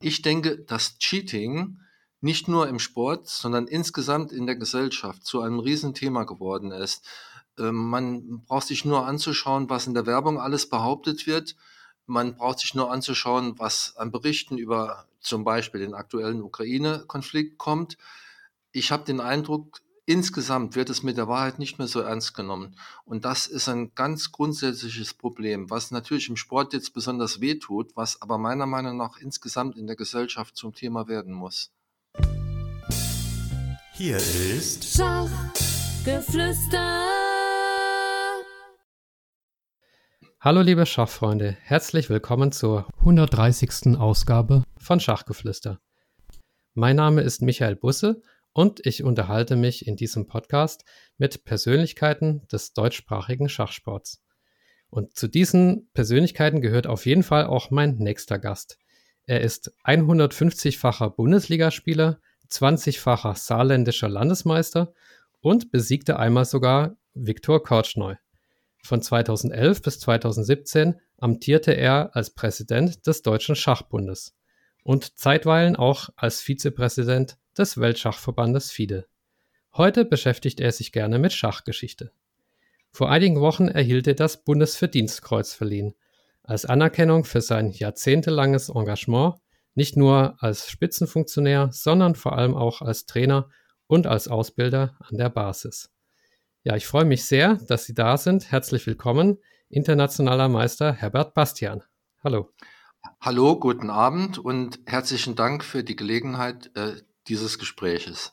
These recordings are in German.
ich denke, dass Cheating nicht nur im Sport, sondern insgesamt in der Gesellschaft zu einem Riesenthema geworden ist. Ähm, man braucht sich nur anzuschauen, was in der Werbung alles behauptet wird. Man braucht sich nur anzuschauen, was an Berichten über zum Beispiel den aktuellen Ukraine-Konflikt kommt. Ich habe den Eindruck, insgesamt wird es mit der Wahrheit nicht mehr so ernst genommen. Und das ist ein ganz grundsätzliches Problem, was natürlich im Sport jetzt besonders wehtut, was aber meiner Meinung nach insgesamt in der Gesellschaft zum Thema werden muss. Hier ist Schachgeflüster. Hallo liebe Schachfreunde, herzlich willkommen zur 130. Ausgabe von Schachgeflüster. Mein Name ist Michael Busse und ich unterhalte mich in diesem Podcast mit Persönlichkeiten des deutschsprachigen Schachsports. Und zu diesen Persönlichkeiten gehört auf jeden Fall auch mein nächster Gast. Er ist 150-facher Bundesligaspieler, 20-facher saarländischer Landesmeister und besiegte einmal sogar Viktor Kortschneu. Von 2011 bis 2017 amtierte er als Präsident des Deutschen Schachbundes und zeitweilen auch als Vizepräsident des Weltschachverbandes FIDE. Heute beschäftigt er sich gerne mit Schachgeschichte. Vor einigen Wochen erhielt er das Bundesverdienstkreuz verliehen, als Anerkennung für sein jahrzehntelanges Engagement, nicht nur als Spitzenfunktionär, sondern vor allem auch als Trainer und als Ausbilder an der Basis. Ja, ich freue mich sehr, dass Sie da sind. Herzlich willkommen, internationaler Meister Herbert Bastian. Hallo. Hallo, guten Abend und herzlichen Dank für die Gelegenheit, äh, dieses Gespräches?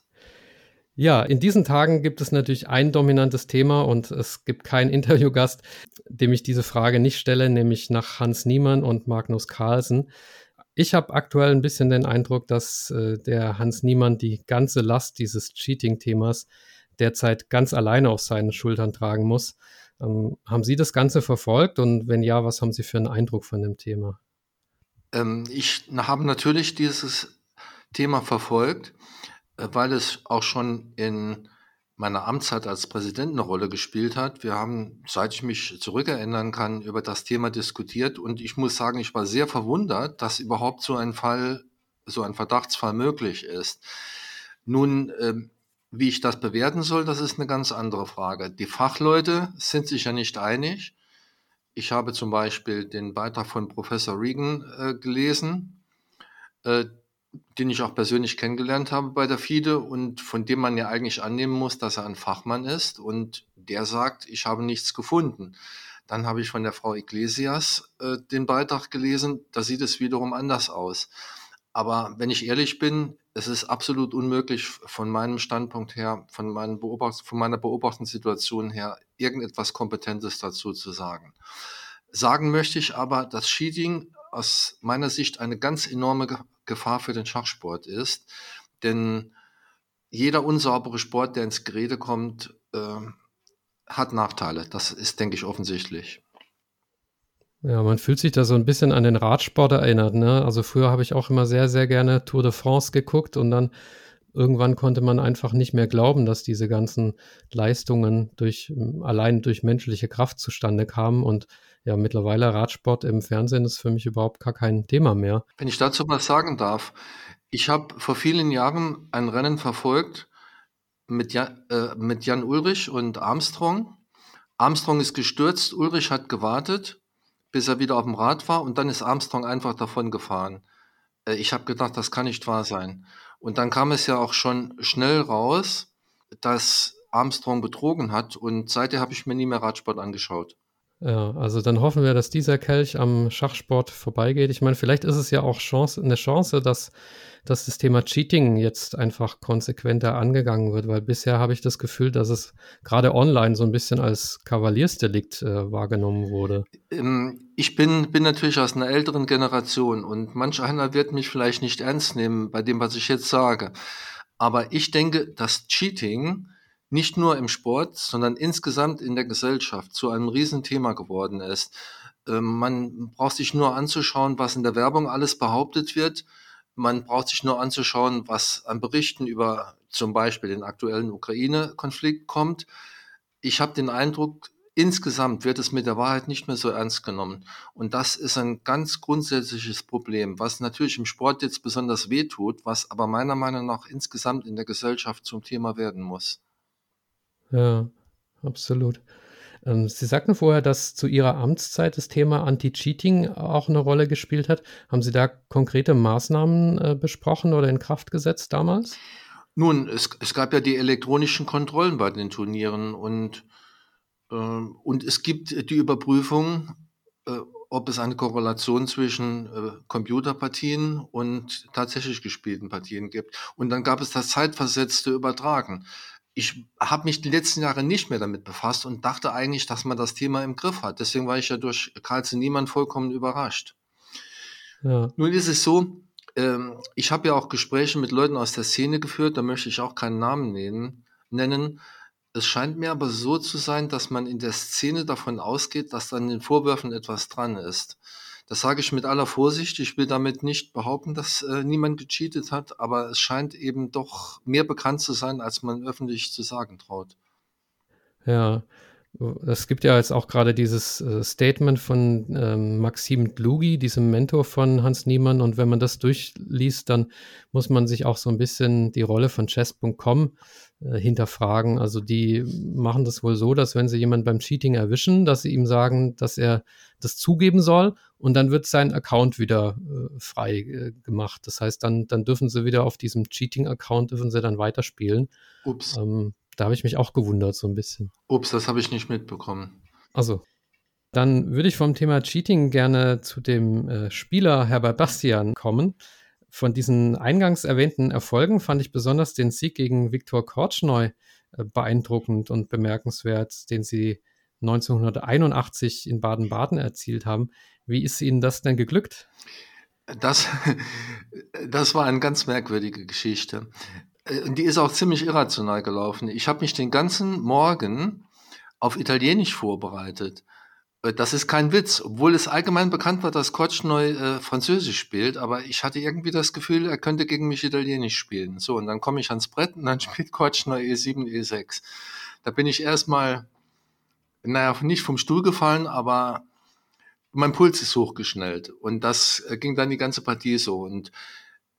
Ja, in diesen Tagen gibt es natürlich ein dominantes Thema und es gibt keinen Interviewgast, dem ich diese Frage nicht stelle, nämlich nach Hans Niemann und Magnus Carlsen. Ich habe aktuell ein bisschen den Eindruck, dass äh, der Hans Niemann die ganze Last dieses Cheating-Themas derzeit ganz alleine auf seinen Schultern tragen muss. Ähm, haben Sie das Ganze verfolgt und wenn ja, was haben Sie für einen Eindruck von dem Thema? Ähm, ich habe natürlich dieses Thema verfolgt, äh, weil es auch schon in meiner Amtszeit als Präsident eine Rolle gespielt hat. Wir haben, seit ich mich zurückerinnern kann, über das Thema diskutiert und ich muss sagen, ich war sehr verwundert, dass überhaupt so ein Fall, so ein Verdachtsfall möglich ist. Nun, ähm, wie ich das bewerten soll, das ist eine ganz andere Frage. Die Fachleute sind sich ja nicht einig. Ich habe zum Beispiel den Beitrag von Professor Regan äh, gelesen, äh, den ich auch persönlich kennengelernt habe bei der FIDE und von dem man ja eigentlich annehmen muss, dass er ein Fachmann ist und der sagt, ich habe nichts gefunden. Dann habe ich von der Frau Iglesias äh, den Beitrag gelesen, da sieht es wiederum anders aus. Aber wenn ich ehrlich bin, es ist absolut unmöglich von meinem Standpunkt her, von, meinen Beobacht von meiner Beobachtungssituation her, irgendetwas Kompetentes dazu zu sagen. Sagen möchte ich aber, dass Cheating aus meiner Sicht eine ganz enorme Gefahr für den Schachsport ist. Denn jeder unsaubere Sport, der ins Gerede kommt, äh, hat Nachteile. Das ist, denke ich, offensichtlich. Ja, man fühlt sich da so ein bisschen an den Radsport erinnert. Ne? Also früher habe ich auch immer sehr, sehr gerne Tour de France geguckt und dann irgendwann konnte man einfach nicht mehr glauben, dass diese ganzen Leistungen durch, allein durch menschliche Kraft zustande kamen. Und ja, mittlerweile Radsport im Fernsehen ist für mich überhaupt gar kein Thema mehr. Wenn ich dazu was sagen darf, ich habe vor vielen Jahren ein Rennen verfolgt mit Jan, äh, mit Jan Ulrich und Armstrong. Armstrong ist gestürzt, Ulrich hat gewartet, bis er wieder auf dem Rad war und dann ist Armstrong einfach davon gefahren. Äh, ich habe gedacht, das kann nicht wahr sein. Und dann kam es ja auch schon schnell raus, dass Armstrong betrogen hat und seitdem habe ich mir nie mehr Radsport angeschaut. Ja, also dann hoffen wir, dass dieser Kelch am Schachsport vorbeigeht. Ich meine, vielleicht ist es ja auch Chance, eine Chance, dass, dass das Thema Cheating jetzt einfach konsequenter angegangen wird, weil bisher habe ich das Gefühl, dass es gerade online so ein bisschen als Kavaliersdelikt äh, wahrgenommen wurde. Ähm, ich bin, bin natürlich aus einer älteren Generation und manch einer wird mich vielleicht nicht ernst nehmen bei dem, was ich jetzt sage. Aber ich denke, dass Cheating nicht nur im Sport, sondern insgesamt in der Gesellschaft zu einem Riesenthema geworden ist. Ähm, man braucht sich nur anzuschauen, was in der Werbung alles behauptet wird. Man braucht sich nur anzuschauen, was an Berichten über zum Beispiel den aktuellen Ukraine-Konflikt kommt. Ich habe den Eindruck, insgesamt wird es mit der Wahrheit nicht mehr so ernst genommen. Und das ist ein ganz grundsätzliches Problem, was natürlich im Sport jetzt besonders wehtut, was aber meiner Meinung nach insgesamt in der Gesellschaft zum Thema werden muss. Ja, absolut. Ähm, Sie sagten vorher, dass zu Ihrer Amtszeit das Thema Anti-Cheating auch eine Rolle gespielt hat. Haben Sie da konkrete Maßnahmen äh, besprochen oder in Kraft gesetzt damals? Nun, es, es gab ja die elektronischen Kontrollen bei den Turnieren und, äh, und es gibt die Überprüfung, äh, ob es eine Korrelation zwischen äh, Computerpartien und tatsächlich gespielten Partien gibt. Und dann gab es das zeitversetzte Übertragen ich habe mich die letzten Jahre nicht mehr damit befasst und dachte eigentlich, dass man das Thema im Griff hat. Deswegen war ich ja durch Carlsen Niemann vollkommen überrascht. Ja. Nun ist es so, ähm, ich habe ja auch Gespräche mit Leuten aus der Szene geführt, da möchte ich auch keinen Namen nennen. nennen. Es scheint mir aber so zu sein, dass man in der Szene davon ausgeht, dass an den Vorwürfen etwas dran ist. Das sage ich mit aller Vorsicht. Ich will damit nicht behaupten, dass äh, niemand gecheatet hat, aber es scheint eben doch mehr bekannt zu sein, als man öffentlich zu sagen traut. Ja, es gibt ja jetzt auch gerade dieses äh, Statement von ähm, Maxim Dlugi, diesem Mentor von Hans Niemann. Und wenn man das durchliest, dann muss man sich auch so ein bisschen die Rolle von Chess.com äh, hinterfragen. Also die machen das wohl so, dass wenn sie jemanden beim Cheating erwischen, dass sie ihm sagen, dass er das zugeben soll und dann wird sein Account wieder äh, frei äh, gemacht. Das heißt, dann, dann dürfen sie wieder auf diesem Cheating-Account dürfen sie dann weiterspielen. Ups. Ähm, da habe ich mich auch gewundert, so ein bisschen. Ups, das habe ich nicht mitbekommen. Also, dann würde ich vom Thema Cheating gerne zu dem äh, Spieler Herbert Bastian kommen. Von diesen eingangs erwähnten Erfolgen fand ich besonders den Sieg gegen Viktor Korchnoi äh, beeindruckend und bemerkenswert, den sie 1981 in Baden-Baden erzielt haben. Wie ist Ihnen das denn geglückt? Das, das war eine ganz merkwürdige Geschichte. Äh, die ist auch ziemlich irrational gelaufen. Ich habe mich den ganzen Morgen auf Italienisch vorbereitet. Äh, das ist kein Witz, obwohl es allgemein bekannt war, dass Kotschneu äh, Französisch spielt, aber ich hatte irgendwie das Gefühl, er könnte gegen mich Italienisch spielen. So, und dann komme ich ans Brett und dann spielt Kotschneu E7, E6. Da bin ich erstmal, naja, nicht vom Stuhl gefallen, aber mein Puls ist hochgeschnellt. Und das äh, ging dann die ganze Partie so. Und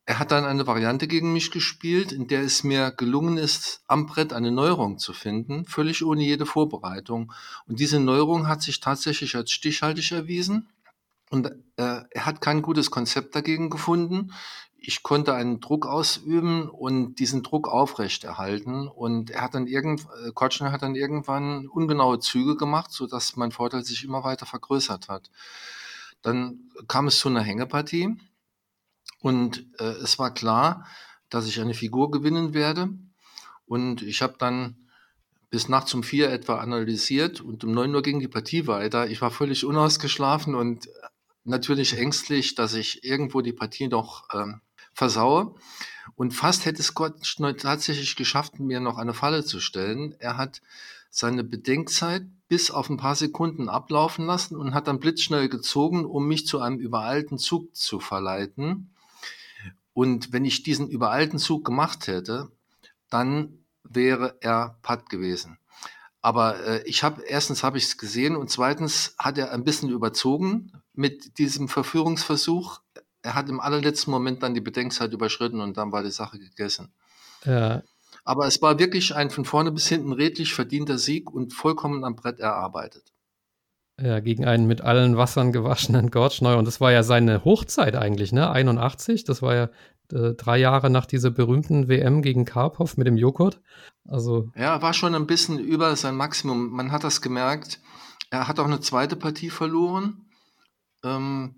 er hat dann eine Variante gegen mich gespielt, in der es mir gelungen ist, am Brett eine Neuerung zu finden, völlig ohne jede Vorbereitung. Und diese Neuerung hat sich tatsächlich als stichhaltig erwiesen. Und äh, er hat kein gutes Konzept dagegen gefunden. Ich konnte einen Druck ausüben und diesen Druck aufrechterhalten. Und er hat dann irgend, äh, Kotschner hat dann irgendwann ungenaue Züge gemacht, so dass mein Vorteil sich immer weiter vergrößert hat. Dann kam es zu einer Hängepartie und äh, es war klar, dass ich eine Figur gewinnen werde. Und ich habe dann bis nachts um vier etwa analysiert und um neun Uhr ging die Partie weiter. Ich war völlig unausgeschlafen und natürlich ängstlich, dass ich irgendwo die Partie noch ähm, versaue. Und fast hätte es Gott tatsächlich geschafft, mir noch eine Falle zu stellen. Er hat seine Bedenkzeit bis auf ein paar Sekunden ablaufen lassen und hat dann blitzschnell gezogen, um mich zu einem übereilten Zug zu verleiten. Und wenn ich diesen übereilten Zug gemacht hätte, dann wäre er Putt gewesen. Aber äh, ich habe erstens habe ich es gesehen und zweitens hat er ein bisschen überzogen mit diesem Verführungsversuch. Er hat im allerletzten Moment dann die Bedenkzeit überschritten und dann war die Sache gegessen. Ja. Aber es war wirklich ein von vorne bis hinten redlich verdienter Sieg und vollkommen am Brett erarbeitet. Ja, gegen einen mit allen Wassern gewaschenen Gortschneu. Und das war ja seine Hochzeit eigentlich, ne? 81. Das war ja äh, drei Jahre nach dieser berühmten WM gegen Karpov mit dem Joghurt. Also. Ja, war schon ein bisschen über sein Maximum. Man hat das gemerkt. Er hat auch eine zweite Partie verloren ähm,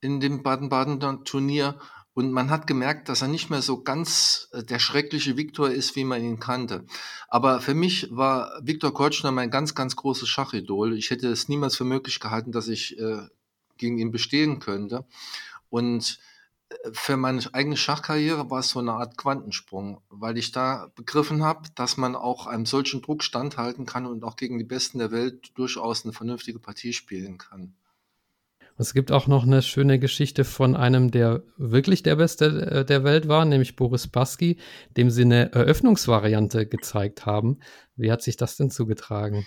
in dem Baden-Baden-Turnier. Und man hat gemerkt, dass er nicht mehr so ganz äh, der schreckliche Viktor ist, wie man ihn kannte. Aber für mich war Viktor Kortschner mein ganz, ganz großes Schachidol. Ich hätte es niemals für möglich gehalten, dass ich äh, gegen ihn bestehen könnte. Und äh, für meine eigene Schachkarriere war es so eine Art Quantensprung, weil ich da begriffen habe, dass man auch einem solchen Druck standhalten kann und auch gegen die Besten der Welt durchaus eine vernünftige Partie spielen kann. Es gibt auch noch eine schöne Geschichte von einem, der wirklich der Beste äh, der Welt war, nämlich Boris Baski, dem sie eine Eröffnungsvariante gezeigt haben. Wie hat sich das denn zugetragen?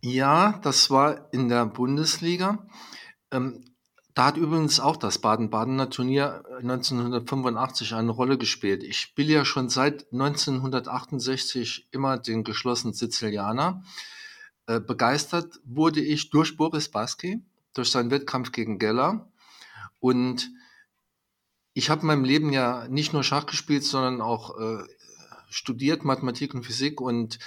Ja, das war in der Bundesliga. Ähm, da hat übrigens auch das Baden-Badener Turnier 1985 eine Rolle gespielt. Ich spiele ja schon seit 1968 immer den geschlossenen Sizilianer. Äh, begeistert wurde ich durch Boris Baski, durch seinen Wettkampf gegen Geller. Und ich habe in meinem Leben ja nicht nur Schach gespielt, sondern auch äh, studiert Mathematik und Physik und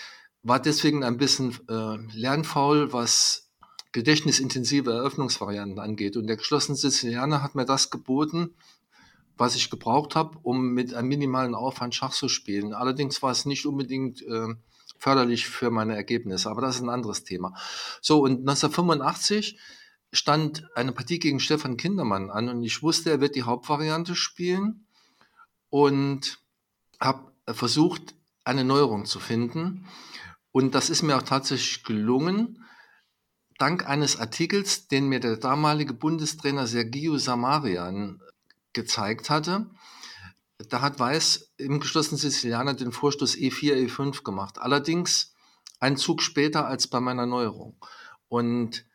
war deswegen ein bisschen äh, lernfaul, was gedächtnisintensive Eröffnungsvarianten angeht. Und der geschlossene Sizilianer hat mir das geboten, was ich gebraucht habe, um mit einem minimalen Aufwand Schach zu spielen. Allerdings war es nicht unbedingt äh, förderlich für meine Ergebnisse, aber das ist ein anderes Thema. So, und 1985 stand eine Partie gegen Stefan Kindermann an und ich wusste, er wird die Hauptvariante spielen und habe versucht, eine Neuerung zu finden. Und das ist mir auch tatsächlich gelungen, dank eines Artikels, den mir der damalige Bundestrainer Sergio Samarian gezeigt hatte. Da hat Weiß im geschlossenen Sizilianer den Vorstoß E4, E5 gemacht. Allerdings einen Zug später als bei meiner Neuerung. Und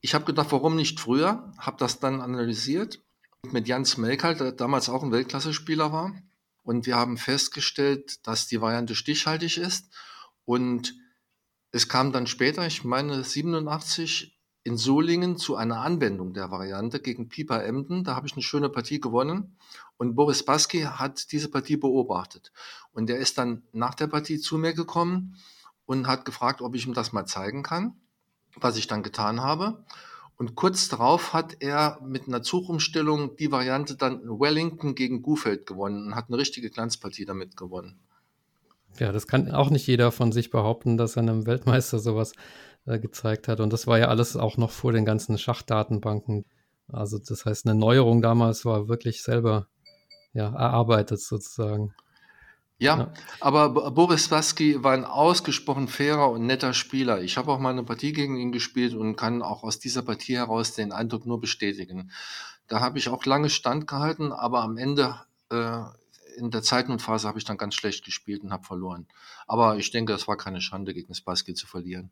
ich habe gedacht, warum nicht früher? Habe das dann analysiert mit Jans Melkal, der damals auch ein Weltklasse-Spieler war. Und wir haben festgestellt, dass die Variante stichhaltig ist. Und es kam dann später, ich meine 87, in Solingen zu einer Anwendung der Variante gegen Pieper Emden. Da habe ich eine schöne Partie gewonnen. Und Boris Baski hat diese Partie beobachtet. Und er ist dann nach der Partie zu mir gekommen und hat gefragt, ob ich ihm das mal zeigen kann was ich dann getan habe. Und kurz darauf hat er mit einer Zugumstellung die Variante dann Wellington gegen Gufeld gewonnen und hat eine richtige Glanzpartie damit gewonnen. Ja, das kann auch nicht jeder von sich behaupten, dass er einem Weltmeister sowas äh, gezeigt hat. Und das war ja alles auch noch vor den ganzen Schachdatenbanken. Also das heißt, eine Neuerung damals war wirklich selber ja, erarbeitet sozusagen. Ja, ja, aber Boris Waski war ein ausgesprochen fairer und netter Spieler. Ich habe auch mal eine Partie gegen ihn gespielt und kann auch aus dieser Partie heraus den Eindruck nur bestätigen. Da habe ich auch lange standgehalten, aber am Ende äh, in der Zeitnotphase habe ich dann ganz schlecht gespielt und habe verloren. Aber ich denke, es war keine Schande, gegen Spassky zu verlieren.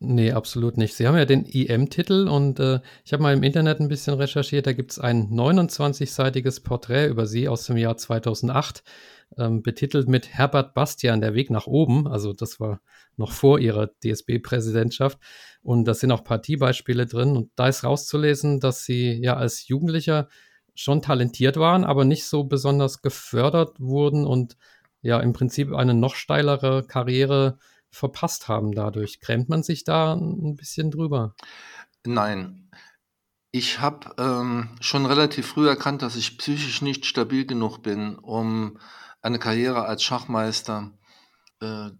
Nee, absolut nicht. Sie haben ja den IM-Titel und äh, ich habe mal im Internet ein bisschen recherchiert. Da gibt es ein 29-seitiges Porträt über Sie aus dem Jahr 2008 ähm, betitelt mit Herbert Bastian, der Weg nach oben. Also das war noch vor ihrer DSB-Präsidentschaft. Und da sind auch Partiebeispiele drin. Und da ist rauszulesen, dass sie ja als Jugendlicher schon talentiert waren, aber nicht so besonders gefördert wurden und ja im Prinzip eine noch steilere Karriere verpasst haben dadurch. Grämt man sich da ein bisschen drüber? Nein. Ich habe ähm, schon relativ früh erkannt, dass ich psychisch nicht stabil genug bin, um eine Karriere als Schachmeister äh,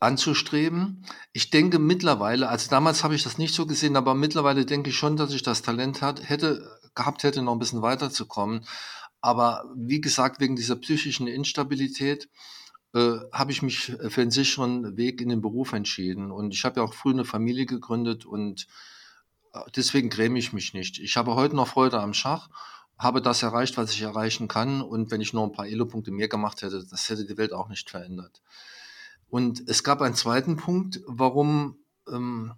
anzustreben. Ich denke mittlerweile, also damals habe ich das nicht so gesehen, aber mittlerweile denke ich schon, dass ich das Talent hat, hätte, gehabt hätte, noch ein bisschen weiterzukommen. Aber wie gesagt, wegen dieser psychischen Instabilität äh, habe ich mich für einen sicheren Weg in den Beruf entschieden. Und ich habe ja auch früh eine Familie gegründet und äh, deswegen gräme ich mich nicht. Ich habe heute noch Freude am Schach habe das erreicht, was ich erreichen kann. Und wenn ich nur ein paar Elo-Punkte mehr gemacht hätte, das hätte die Welt auch nicht verändert. Und es gab einen zweiten Punkt, warum ähm,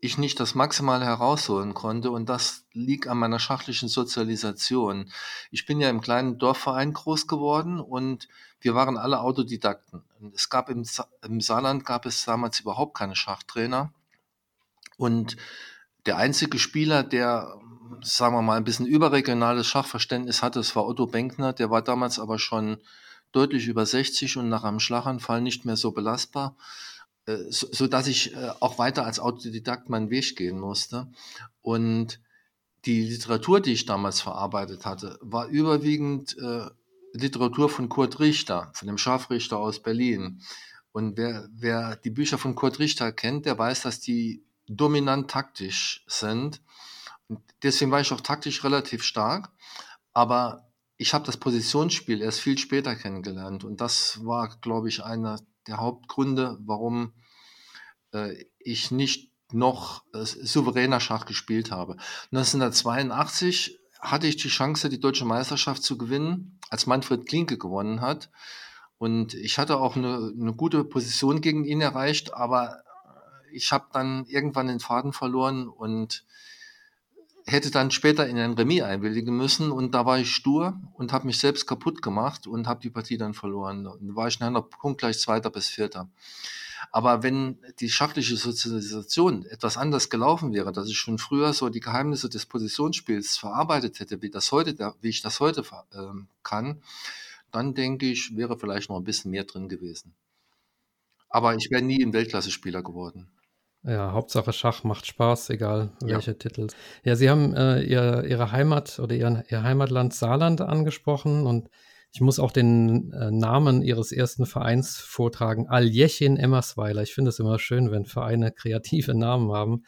ich nicht das Maximale herausholen konnte. Und das liegt an meiner schachlichen Sozialisation. Ich bin ja im kleinen Dorfverein groß geworden und wir waren alle Autodidakten. Es gab im, Sa im Saarland gab es damals überhaupt keine Schachtrainer. Und der einzige Spieler, der sagen wir mal, ein bisschen überregionales Schachverständnis hatte, es war Otto Benkner, der war damals aber schon deutlich über 60 und nach einem Schlaganfall nicht mehr so belastbar, äh, so, so dass ich äh, auch weiter als Autodidakt meinen Weg gehen musste. Und die Literatur, die ich damals verarbeitet hatte, war überwiegend äh, Literatur von Kurt Richter, von dem Scharfrichter aus Berlin. Und wer, wer die Bücher von Kurt Richter kennt, der weiß, dass die dominant taktisch sind deswegen war ich auch taktisch relativ stark. Aber ich habe das Positionsspiel erst viel später kennengelernt. Und das war, glaube ich, einer der Hauptgründe, warum äh, ich nicht noch äh, souveräner Schach gespielt habe. 1982 hatte ich die Chance, die deutsche Meisterschaft zu gewinnen, als Manfred Klinke gewonnen hat. Und ich hatte auch eine, eine gute Position gegen ihn erreicht, aber ich habe dann irgendwann den Faden verloren und hätte dann später in ein Remis einwilligen müssen und da war ich stur und habe mich selbst kaputt gemacht und habe die Partie dann verloren. Und war ich nachher Punkt gleich Zweiter bis Vierter. Aber wenn die schachliche Sozialisation etwas anders gelaufen wäre, dass ich schon früher so die Geheimnisse des Positionsspiels verarbeitet hätte, wie, das heute, wie ich das heute äh, kann, dann denke ich, wäre vielleicht noch ein bisschen mehr drin gewesen. Aber ich wäre nie ein Weltklasse-Spieler geworden. Ja, Hauptsache Schach macht Spaß, egal welche ja. Titel. Ja, Sie haben äh, ihr, Ihre Heimat oder Ihren, Ihr Heimatland Saarland angesprochen und ich muss auch den äh, Namen Ihres ersten Vereins vortragen. Aljechin Emmersweiler. Ich finde es immer schön, wenn Vereine kreative Namen haben.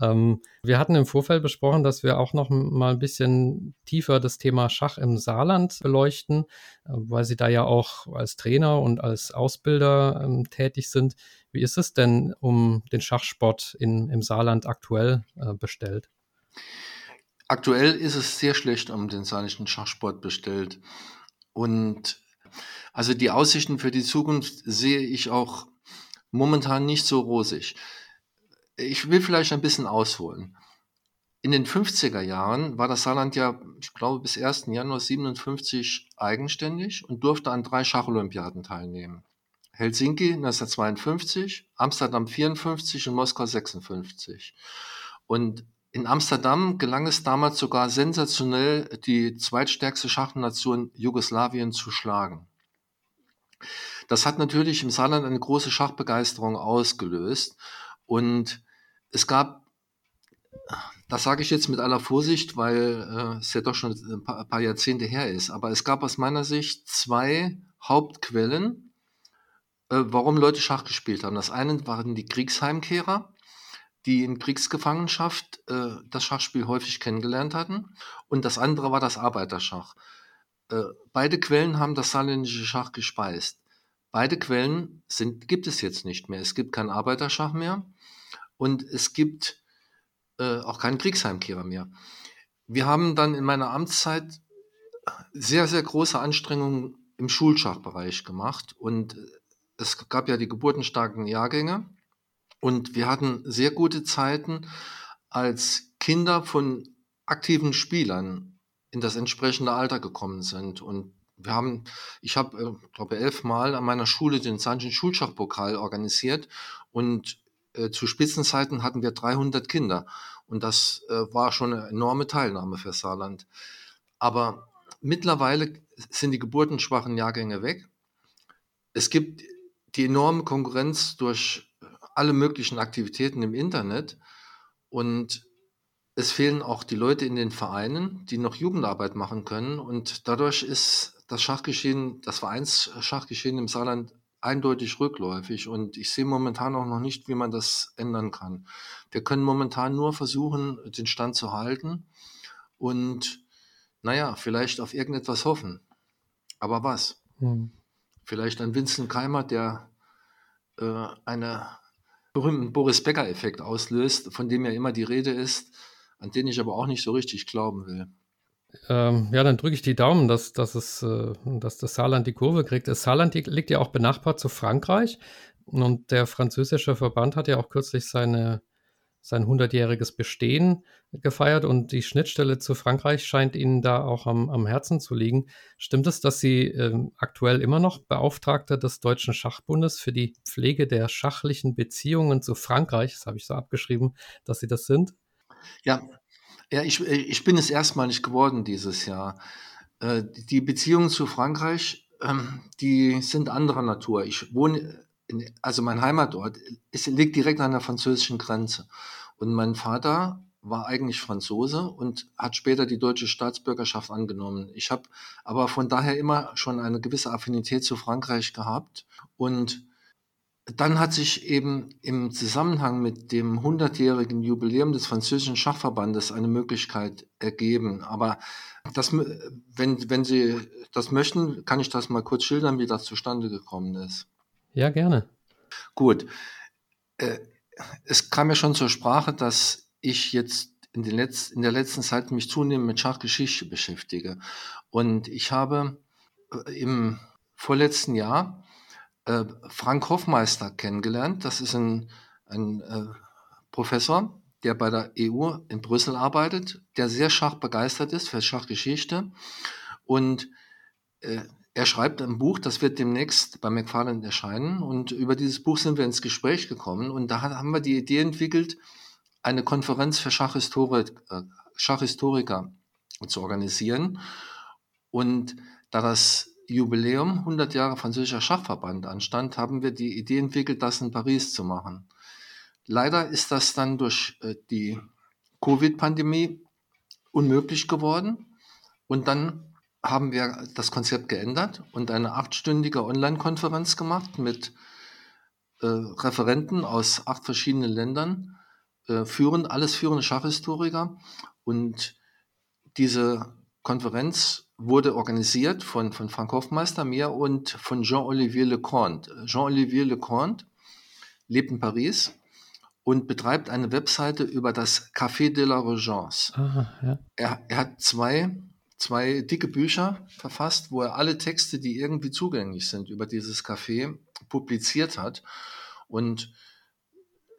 Ähm, wir hatten im Vorfeld besprochen, dass wir auch noch mal ein bisschen tiefer das Thema Schach im Saarland beleuchten, äh, weil Sie da ja auch als Trainer und als Ausbilder ähm, tätig sind. Wie ist es denn um den Schachsport in, im Saarland aktuell äh, bestellt? Aktuell ist es sehr schlecht um den saarländischen Schachsport bestellt. Und also die Aussichten für die Zukunft sehe ich auch momentan nicht so rosig ich will vielleicht ein bisschen ausholen. In den 50er Jahren war das Saarland ja, ich glaube, bis 1. Januar 57 eigenständig und durfte an drei Schacholympiaden teilnehmen. Helsinki 1952, Amsterdam 54 und Moskau 56. Und in Amsterdam gelang es damals sogar sensationell, die zweitstärkste Schachnation Jugoslawien zu schlagen. Das hat natürlich im Saarland eine große Schachbegeisterung ausgelöst und es gab, das sage ich jetzt mit aller Vorsicht, weil äh, es ja doch schon ein paar, ein paar Jahrzehnte her ist, aber es gab aus meiner Sicht zwei Hauptquellen, äh, warum Leute Schach gespielt haben. Das eine waren die Kriegsheimkehrer, die in Kriegsgefangenschaft äh, das Schachspiel häufig kennengelernt hatten. Und das andere war das Arbeiterschach. Äh, beide Quellen haben das saarländische Schach gespeist. Beide Quellen sind, gibt es jetzt nicht mehr. Es gibt kein Arbeiterschach mehr und es gibt äh, auch keinen Kriegsheimkehrer mehr. Wir haben dann in meiner Amtszeit sehr, sehr große Anstrengungen im Schulschachbereich gemacht und es gab ja die geburtenstarken Jahrgänge und wir hatten sehr gute Zeiten, als Kinder von aktiven Spielern in das entsprechende Alter gekommen sind. Und wir haben, ich habe, äh, glaube elfmal an meiner Schule den Sanchen Schulschachpokal organisiert und äh, zu Spitzenzeiten hatten wir 300 Kinder und das äh, war schon eine enorme Teilnahme für Saarland. Aber mittlerweile sind die geburtenschwachen Jahrgänge weg. Es gibt die enorme Konkurrenz durch alle möglichen Aktivitäten im Internet und es fehlen auch die Leute in den Vereinen, die noch Jugendarbeit machen können und dadurch ist das Schachgeschehen, das Vereinsschachgeschehen im Saarland eindeutig rückläufig und ich sehe momentan auch noch nicht, wie man das ändern kann. Wir können momentan nur versuchen, den Stand zu halten und naja, vielleicht auf irgendetwas hoffen. Aber was? Hm. Vielleicht ein Vincent Keimer, der äh, einen berühmten Boris Becker-Effekt auslöst, von dem ja immer die Rede ist, an den ich aber auch nicht so richtig glauben will. Ähm, ja, dann drücke ich die Daumen, dass, dass, es, äh, dass das Saarland die Kurve kriegt. Das Saarland liegt ja auch benachbart zu Frankreich. Und der französische Verband hat ja auch kürzlich seine, sein 100-jähriges Bestehen gefeiert und die Schnittstelle zu Frankreich scheint Ihnen da auch am, am Herzen zu liegen. Stimmt es, dass Sie äh, aktuell immer noch Beauftragter des Deutschen Schachbundes für die Pflege der schachlichen Beziehungen zu Frankreich, das habe ich so abgeschrieben, dass Sie das sind? Ja, ja, ich, ich bin es erstmalig geworden dieses Jahr. Äh, die Beziehungen zu Frankreich, ähm, die sind anderer Natur. Ich wohne, also mein Heimatort, es liegt direkt an der französischen Grenze. Und mein Vater war eigentlich Franzose und hat später die deutsche Staatsbürgerschaft angenommen. Ich habe aber von daher immer schon eine gewisse Affinität zu Frankreich gehabt und dann hat sich eben im Zusammenhang mit dem 100-jährigen Jubiläum des französischen Schachverbandes eine Möglichkeit ergeben. Aber das, wenn, wenn Sie das möchten, kann ich das mal kurz schildern, wie das zustande gekommen ist. Ja, gerne. Gut. Äh, es kam ja schon zur Sprache, dass ich jetzt in, den Letz-, in der letzten Zeit mich zunehmend mit Schachgeschichte beschäftige. Und ich habe äh, im vorletzten Jahr äh, Frank Hoffmeister kennengelernt. Das ist ein ein äh, Professor, der bei der EU in Brüssel arbeitet, der sehr schachbegeistert ist für Schachgeschichte. Und äh, er schreibt ein Buch, das wird demnächst bei McFarland erscheinen. Und über dieses Buch sind wir ins Gespräch gekommen. Und da haben wir die Idee entwickelt, eine Konferenz für Schachhistorik, äh, Schachhistoriker zu organisieren. Und da das Jubiläum 100 Jahre französischer Schachverband anstand, haben wir die Idee entwickelt, das in Paris zu machen. Leider ist das dann durch äh, die Covid-Pandemie unmöglich geworden. Und dann haben wir das Konzept geändert und eine achtstündige Online-Konferenz gemacht mit äh, Referenten aus acht verschiedenen Ländern, äh, führen, alles führende Schachhistoriker. Und diese Konferenz wurde organisiert von, von Frank Hofmeister, mir und von Jean-Olivier Leconte. Jean-Olivier Leconte lebt in Paris und betreibt eine Webseite über das Café de la Regence. Aha, ja. er, er hat zwei, zwei dicke Bücher verfasst, wo er alle Texte, die irgendwie zugänglich sind über dieses Café, publiziert hat. Und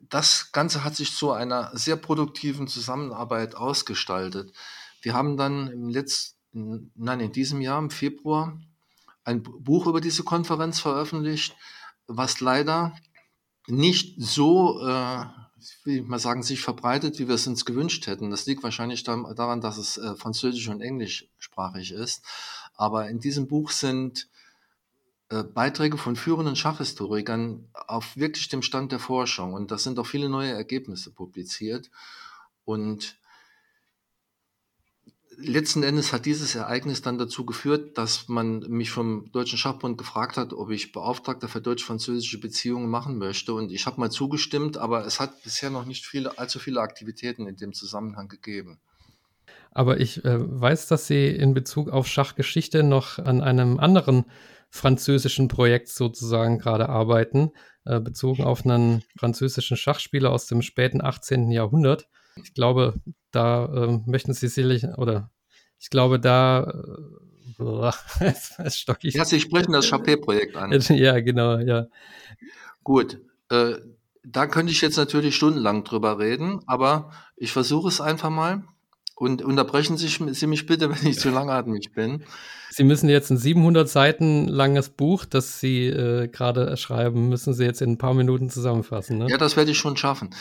das Ganze hat sich zu einer sehr produktiven Zusammenarbeit ausgestaltet. Wir haben dann im letzten, nein, in diesem Jahr, im Februar, ein Buch über diese Konferenz veröffentlicht, was leider nicht so, äh, wie mal sagen, sich verbreitet, wie wir es uns gewünscht hätten. Das liegt wahrscheinlich daran, dass es äh, französisch und englischsprachig ist. Aber in diesem Buch sind äh, Beiträge von führenden Schachhistorikern auf wirklich dem Stand der Forschung. Und da sind auch viele neue Ergebnisse publiziert. Und letzten Endes hat dieses Ereignis dann dazu geführt, dass man mich vom Deutschen Schachbund gefragt hat, ob ich Beauftragter für deutsch-französische Beziehungen machen möchte. Und ich habe mal zugestimmt, aber es hat bisher noch nicht viele, allzu viele Aktivitäten in dem Zusammenhang gegeben. Aber ich äh, weiß, dass Sie in Bezug auf Schachgeschichte noch an einem anderen französischen Projekt sozusagen gerade arbeiten, äh, bezogen auf einen französischen Schachspieler aus dem späten 18. Jahrhundert. Ich glaube, da äh, möchten Sie sicherlich, oder ich glaube, da äh, es stock ich. Ja, Sie sprechen das Chappé-Projekt an. Ja, genau, ja. Gut. Äh, da könnte ich jetzt natürlich stundenlang drüber reden, aber ich versuche es einfach mal. Und unterbrechen Sie, Sie mich bitte, wenn ich zu langatmig bin. Sie müssen jetzt ein 700 Seiten langes Buch, das Sie äh, gerade schreiben, müssen Sie jetzt in ein paar Minuten zusammenfassen. Ne? Ja, das werde ich schon schaffen.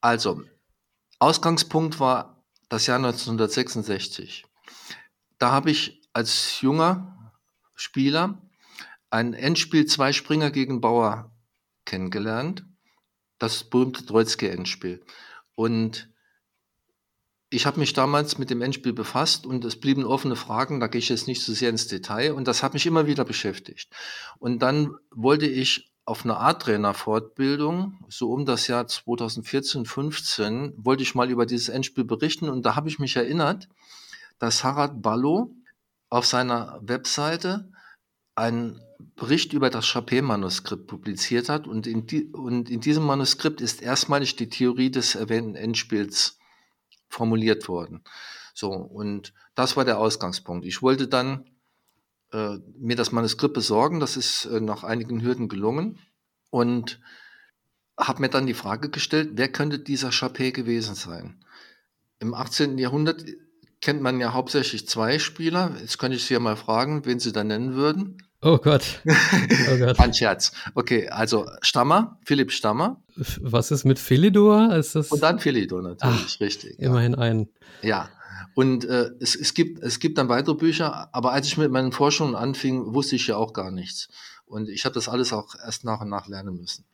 Also, Ausgangspunkt war das Jahr 1966. Da habe ich als junger Spieler ein Endspiel zwei Springer gegen Bauer kennengelernt. Das berühmte Troitsky-Endspiel. Und ich habe mich damals mit dem Endspiel befasst und es blieben offene Fragen, da gehe ich jetzt nicht so sehr ins Detail und das hat mich immer wieder beschäftigt. Und dann wollte ich auf einer A-Trainer-Fortbildung, so um das Jahr 2014, 15, wollte ich mal über dieses Endspiel berichten und da habe ich mich erinnert, dass Harald Ballo auf seiner Webseite einen Bericht über das Chappé-Manuskript publiziert hat und in, die, und in diesem Manuskript ist erstmalig die Theorie des erwähnten Endspiels formuliert worden. So, und das war der Ausgangspunkt. Ich wollte dann äh, mir das Manuskript besorgen. Das ist äh, nach einigen Hürden gelungen. Und habe mir dann die Frage gestellt, wer könnte dieser Chappé gewesen sein? Im 18. Jahrhundert kennt man ja hauptsächlich zwei Spieler. Jetzt könnte ich Sie ja mal fragen, wen Sie da nennen würden. Oh Gott. Oh Gott. Ein Scherz. Okay, also Stammer, Philipp Stammer. Was ist mit Philidor? Ist das... Und dann Philidor natürlich, Ach, richtig. Immerhin ja. ein. Ja, und äh, es, es, gibt, es gibt dann weitere Bücher, aber als ich mit meinen Forschungen anfing, wusste ich ja auch gar nichts. Und ich habe das alles auch erst nach und nach lernen müssen.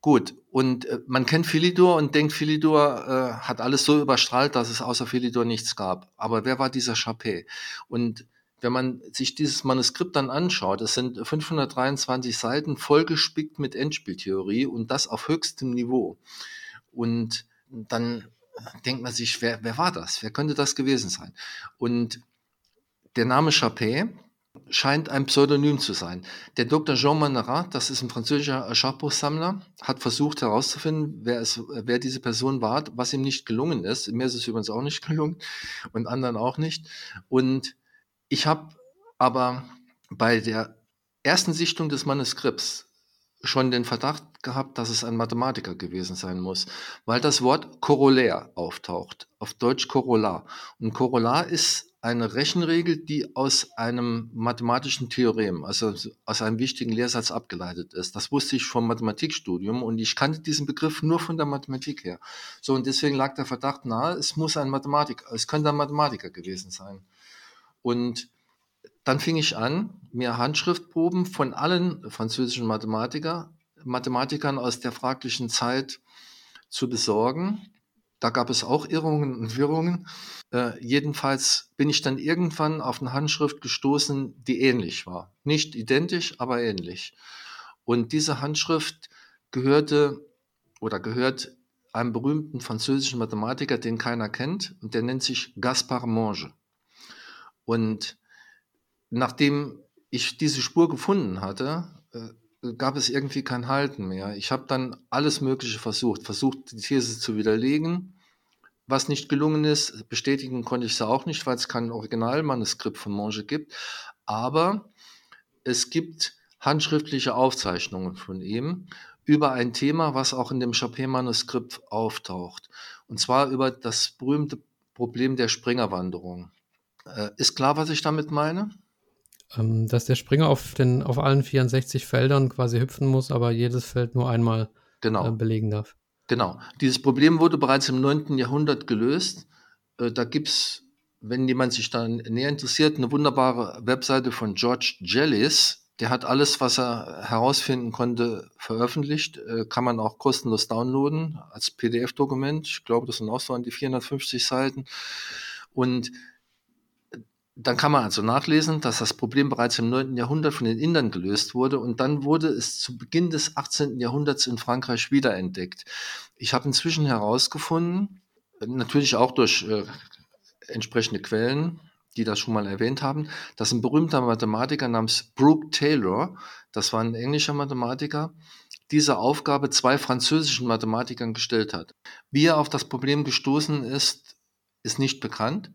Gut, und äh, man kennt Philidor und denkt, Philidor äh, hat alles so überstrahlt, dass es außer Philidor nichts gab. Aber wer war dieser Chappé? Und wenn man sich dieses Manuskript dann anschaut, es sind 523 Seiten vollgespickt mit Endspieltheorie und das auf höchstem Niveau. Und dann denkt man sich, wer, wer war das? Wer könnte das gewesen sein? Und der Name Chappé scheint ein Pseudonym zu sein. Der Dr. Jean Manerat, das ist ein französischer Schachbuchsammler, hat versucht herauszufinden, wer, es, wer diese Person war, was ihm nicht gelungen ist. Mir ist es übrigens auch nicht gelungen und anderen auch nicht. Und ich habe aber bei der ersten Sichtung des Manuskripts schon den Verdacht gehabt, dass es ein Mathematiker gewesen sein muss, weil das Wort Korollär auftaucht, auf Deutsch Korollar. Und Korollar ist eine Rechenregel, die aus einem mathematischen Theorem, also aus einem wichtigen Lehrsatz abgeleitet ist. Das wusste ich vom Mathematikstudium und ich kannte diesen Begriff nur von der Mathematik her. So, und deswegen lag der Verdacht nahe, es muss ein Mathematiker, es könnte ein Mathematiker gewesen sein. Und dann fing ich an, mir Handschriftproben von allen französischen Mathematiker, Mathematikern aus der fraglichen Zeit zu besorgen. Da gab es auch Irrungen und Wirrungen. Äh, jedenfalls bin ich dann irgendwann auf eine Handschrift gestoßen, die ähnlich war. Nicht identisch, aber ähnlich. Und diese Handschrift gehörte oder gehört einem berühmten französischen Mathematiker, den keiner kennt, und der nennt sich Gaspard Monge. Und nachdem ich diese Spur gefunden hatte, äh, gab es irgendwie kein Halten mehr. Ich habe dann alles Mögliche versucht, versucht, die These zu widerlegen. Was nicht gelungen ist, bestätigen konnte ich sie auch nicht, weil es kein Originalmanuskript von Monge gibt. Aber es gibt handschriftliche Aufzeichnungen von ihm über ein Thema, was auch in dem Chapin-Manuskript auftaucht. Und zwar über das berühmte Problem der Springerwanderung. Äh, ist klar, was ich damit meine? Ähm, dass der Springer auf, den, auf allen 64 Feldern quasi hüpfen muss, aber jedes Feld nur einmal genau. äh, belegen darf. Genau. Dieses Problem wurde bereits im 9. Jahrhundert gelöst. Äh, da gibt es, wenn jemand sich da näher interessiert, eine wunderbare Webseite von George Jellis. Der hat alles, was er herausfinden konnte, veröffentlicht. Äh, kann man auch kostenlos downloaden als PDF-Dokument. Ich glaube, das sind auch so an die 450 Seiten. Und dann kann man also nachlesen, dass das Problem bereits im 9. Jahrhundert von den Indern gelöst wurde und dann wurde es zu Beginn des 18. Jahrhunderts in Frankreich wiederentdeckt. Ich habe inzwischen herausgefunden, natürlich auch durch äh, entsprechende Quellen, die das schon mal erwähnt haben, dass ein berühmter Mathematiker namens Brooke Taylor, das war ein englischer Mathematiker, diese Aufgabe zwei französischen Mathematikern gestellt hat. Wie er auf das Problem gestoßen ist, ist nicht bekannt.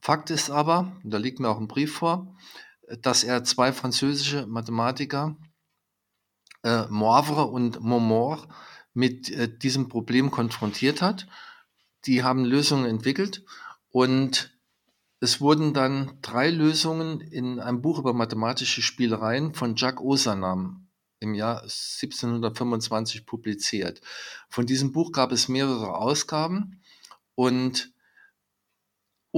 Fakt ist aber, da liegt mir auch ein Brief vor, dass er zwei französische Mathematiker, äh, Moivre und Montmort, mit äh, diesem Problem konfrontiert hat. Die haben Lösungen entwickelt und es wurden dann drei Lösungen in einem Buch über mathematische Spielereien von Jacques Ozanam im Jahr 1725 publiziert. Von diesem Buch gab es mehrere Ausgaben und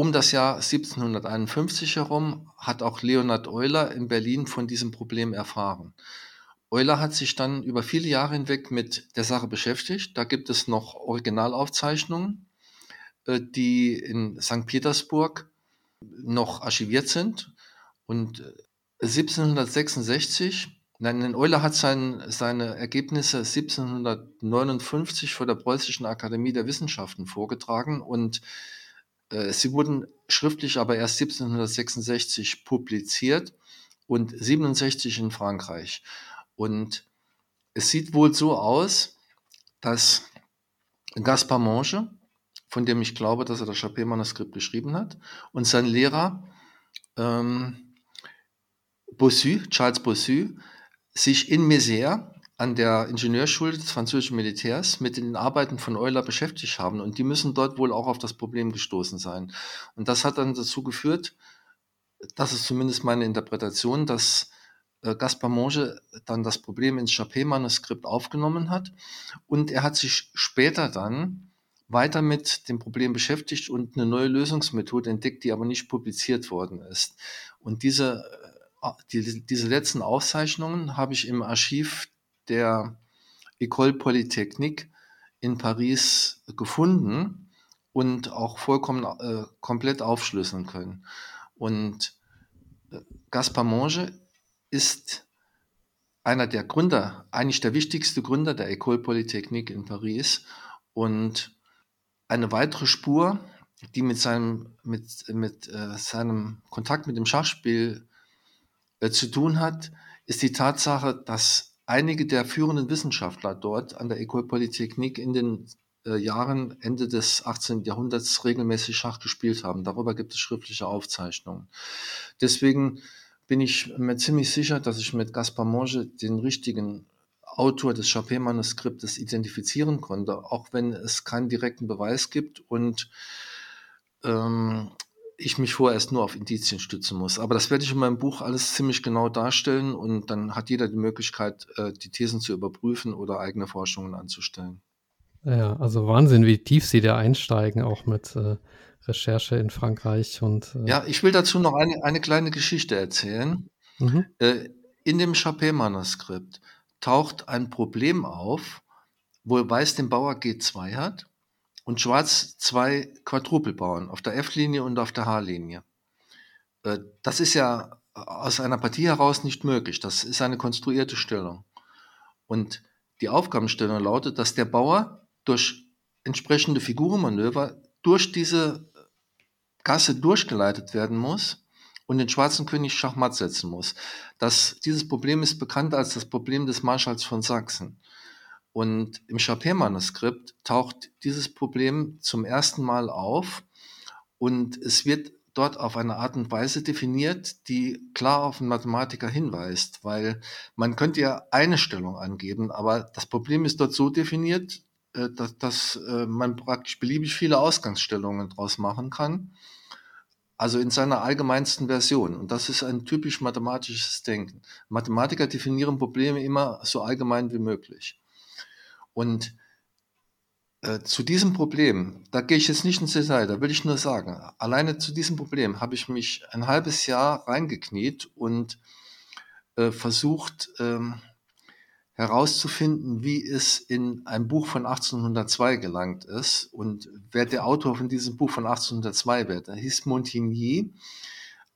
um das Jahr 1751 herum hat auch Leonhard Euler in Berlin von diesem Problem erfahren. Euler hat sich dann über viele Jahre hinweg mit der Sache beschäftigt. Da gibt es noch Originalaufzeichnungen, äh, die in St. Petersburg noch archiviert sind. Und 1766, äh, nein, Euler hat sein, seine Ergebnisse 1759 vor der Preußischen Akademie der Wissenschaften vorgetragen und sie wurden schriftlich aber erst 1766 publiziert und 67 in Frankreich. Und es sieht wohl so aus, dass Gaspard Monge, von dem ich glaube, dass er das Chapé-Manuskript geschrieben hat, und sein Lehrer ähm, Bossu, Charles Bossu, sich in Mézières an der Ingenieurschule des französischen Militärs mit den Arbeiten von Euler beschäftigt haben. Und die müssen dort wohl auch auf das Problem gestoßen sein. Und das hat dann dazu geführt, das ist zumindest meine Interpretation, dass äh, Gaspar Monge dann das Problem ins Chapé-Manuskript aufgenommen hat. Und er hat sich später dann weiter mit dem Problem beschäftigt und eine neue Lösungsmethode entdeckt, die aber nicht publiziert worden ist. Und diese, äh, die, diese letzten Aufzeichnungen habe ich im Archiv der École Polytechnique in Paris gefunden und auch vollkommen äh, komplett aufschlüsseln können. Und äh, Gaspar Monge ist einer der Gründer, eigentlich der wichtigste Gründer der École Polytechnique in Paris und eine weitere Spur, die mit seinem, mit, mit, äh, seinem Kontakt mit dem Schachspiel äh, zu tun hat, ist die Tatsache, dass einige der führenden Wissenschaftler dort an der École Polytechnique in den äh, Jahren Ende des 18. Jahrhunderts regelmäßig Schach gespielt haben. Darüber gibt es schriftliche Aufzeichnungen. Deswegen bin ich mir ziemlich sicher, dass ich mit Gaspar Monge den richtigen Autor des Chapet-Manuskriptes identifizieren konnte, auch wenn es keinen direkten Beweis gibt und ähm, ich mich vorerst nur auf Indizien stützen muss. Aber das werde ich in meinem Buch alles ziemlich genau darstellen und dann hat jeder die Möglichkeit, äh, die Thesen zu überprüfen oder eigene Forschungen anzustellen. Ja, also Wahnsinn, wie tief Sie da einsteigen, auch mit äh, Recherche in Frankreich und. Äh ja, ich will dazu noch eine, eine kleine Geschichte erzählen. Mhm. Äh, in dem Chapet-Manuskript taucht ein Problem auf, wo Weiß den Bauer G2 hat und Schwarz zwei Quadrupelbauern auf der F-Linie und auf der H-Linie. Äh, das ist ja aus einer Partie heraus nicht möglich. Das ist eine konstruierte Stellung. Und die Aufgabenstellung lautet, dass der Bauer durch entsprechende Figurenmanöver durch diese Gasse durchgeleitet werden muss und den schwarzen König Schachmatt setzen muss. Das, dieses Problem ist bekannt als das Problem des Marschalls von Sachsen. Und im Chapet-Manuskript taucht dieses Problem zum ersten Mal auf und es wird dort auf eine Art und Weise definiert, die klar auf einen Mathematiker hinweist, weil man könnte ja eine Stellung angeben, aber das Problem ist dort so definiert, äh, dass, dass äh, man praktisch beliebig viele Ausgangsstellungen daraus machen kann. Also in seiner allgemeinsten Version. Und das ist ein typisch mathematisches Denken. Mathematiker definieren Probleme immer so allgemein wie möglich. Und äh, zu diesem Problem, da gehe ich jetzt nicht ins Detail, da will ich nur sagen, alleine zu diesem Problem habe ich mich ein halbes Jahr reingekniet und äh, versucht, ähm, herauszufinden, wie es in ein Buch von 1802 gelangt ist und wer der Autor von diesem Buch von 1802 wird. Er hieß Montigny,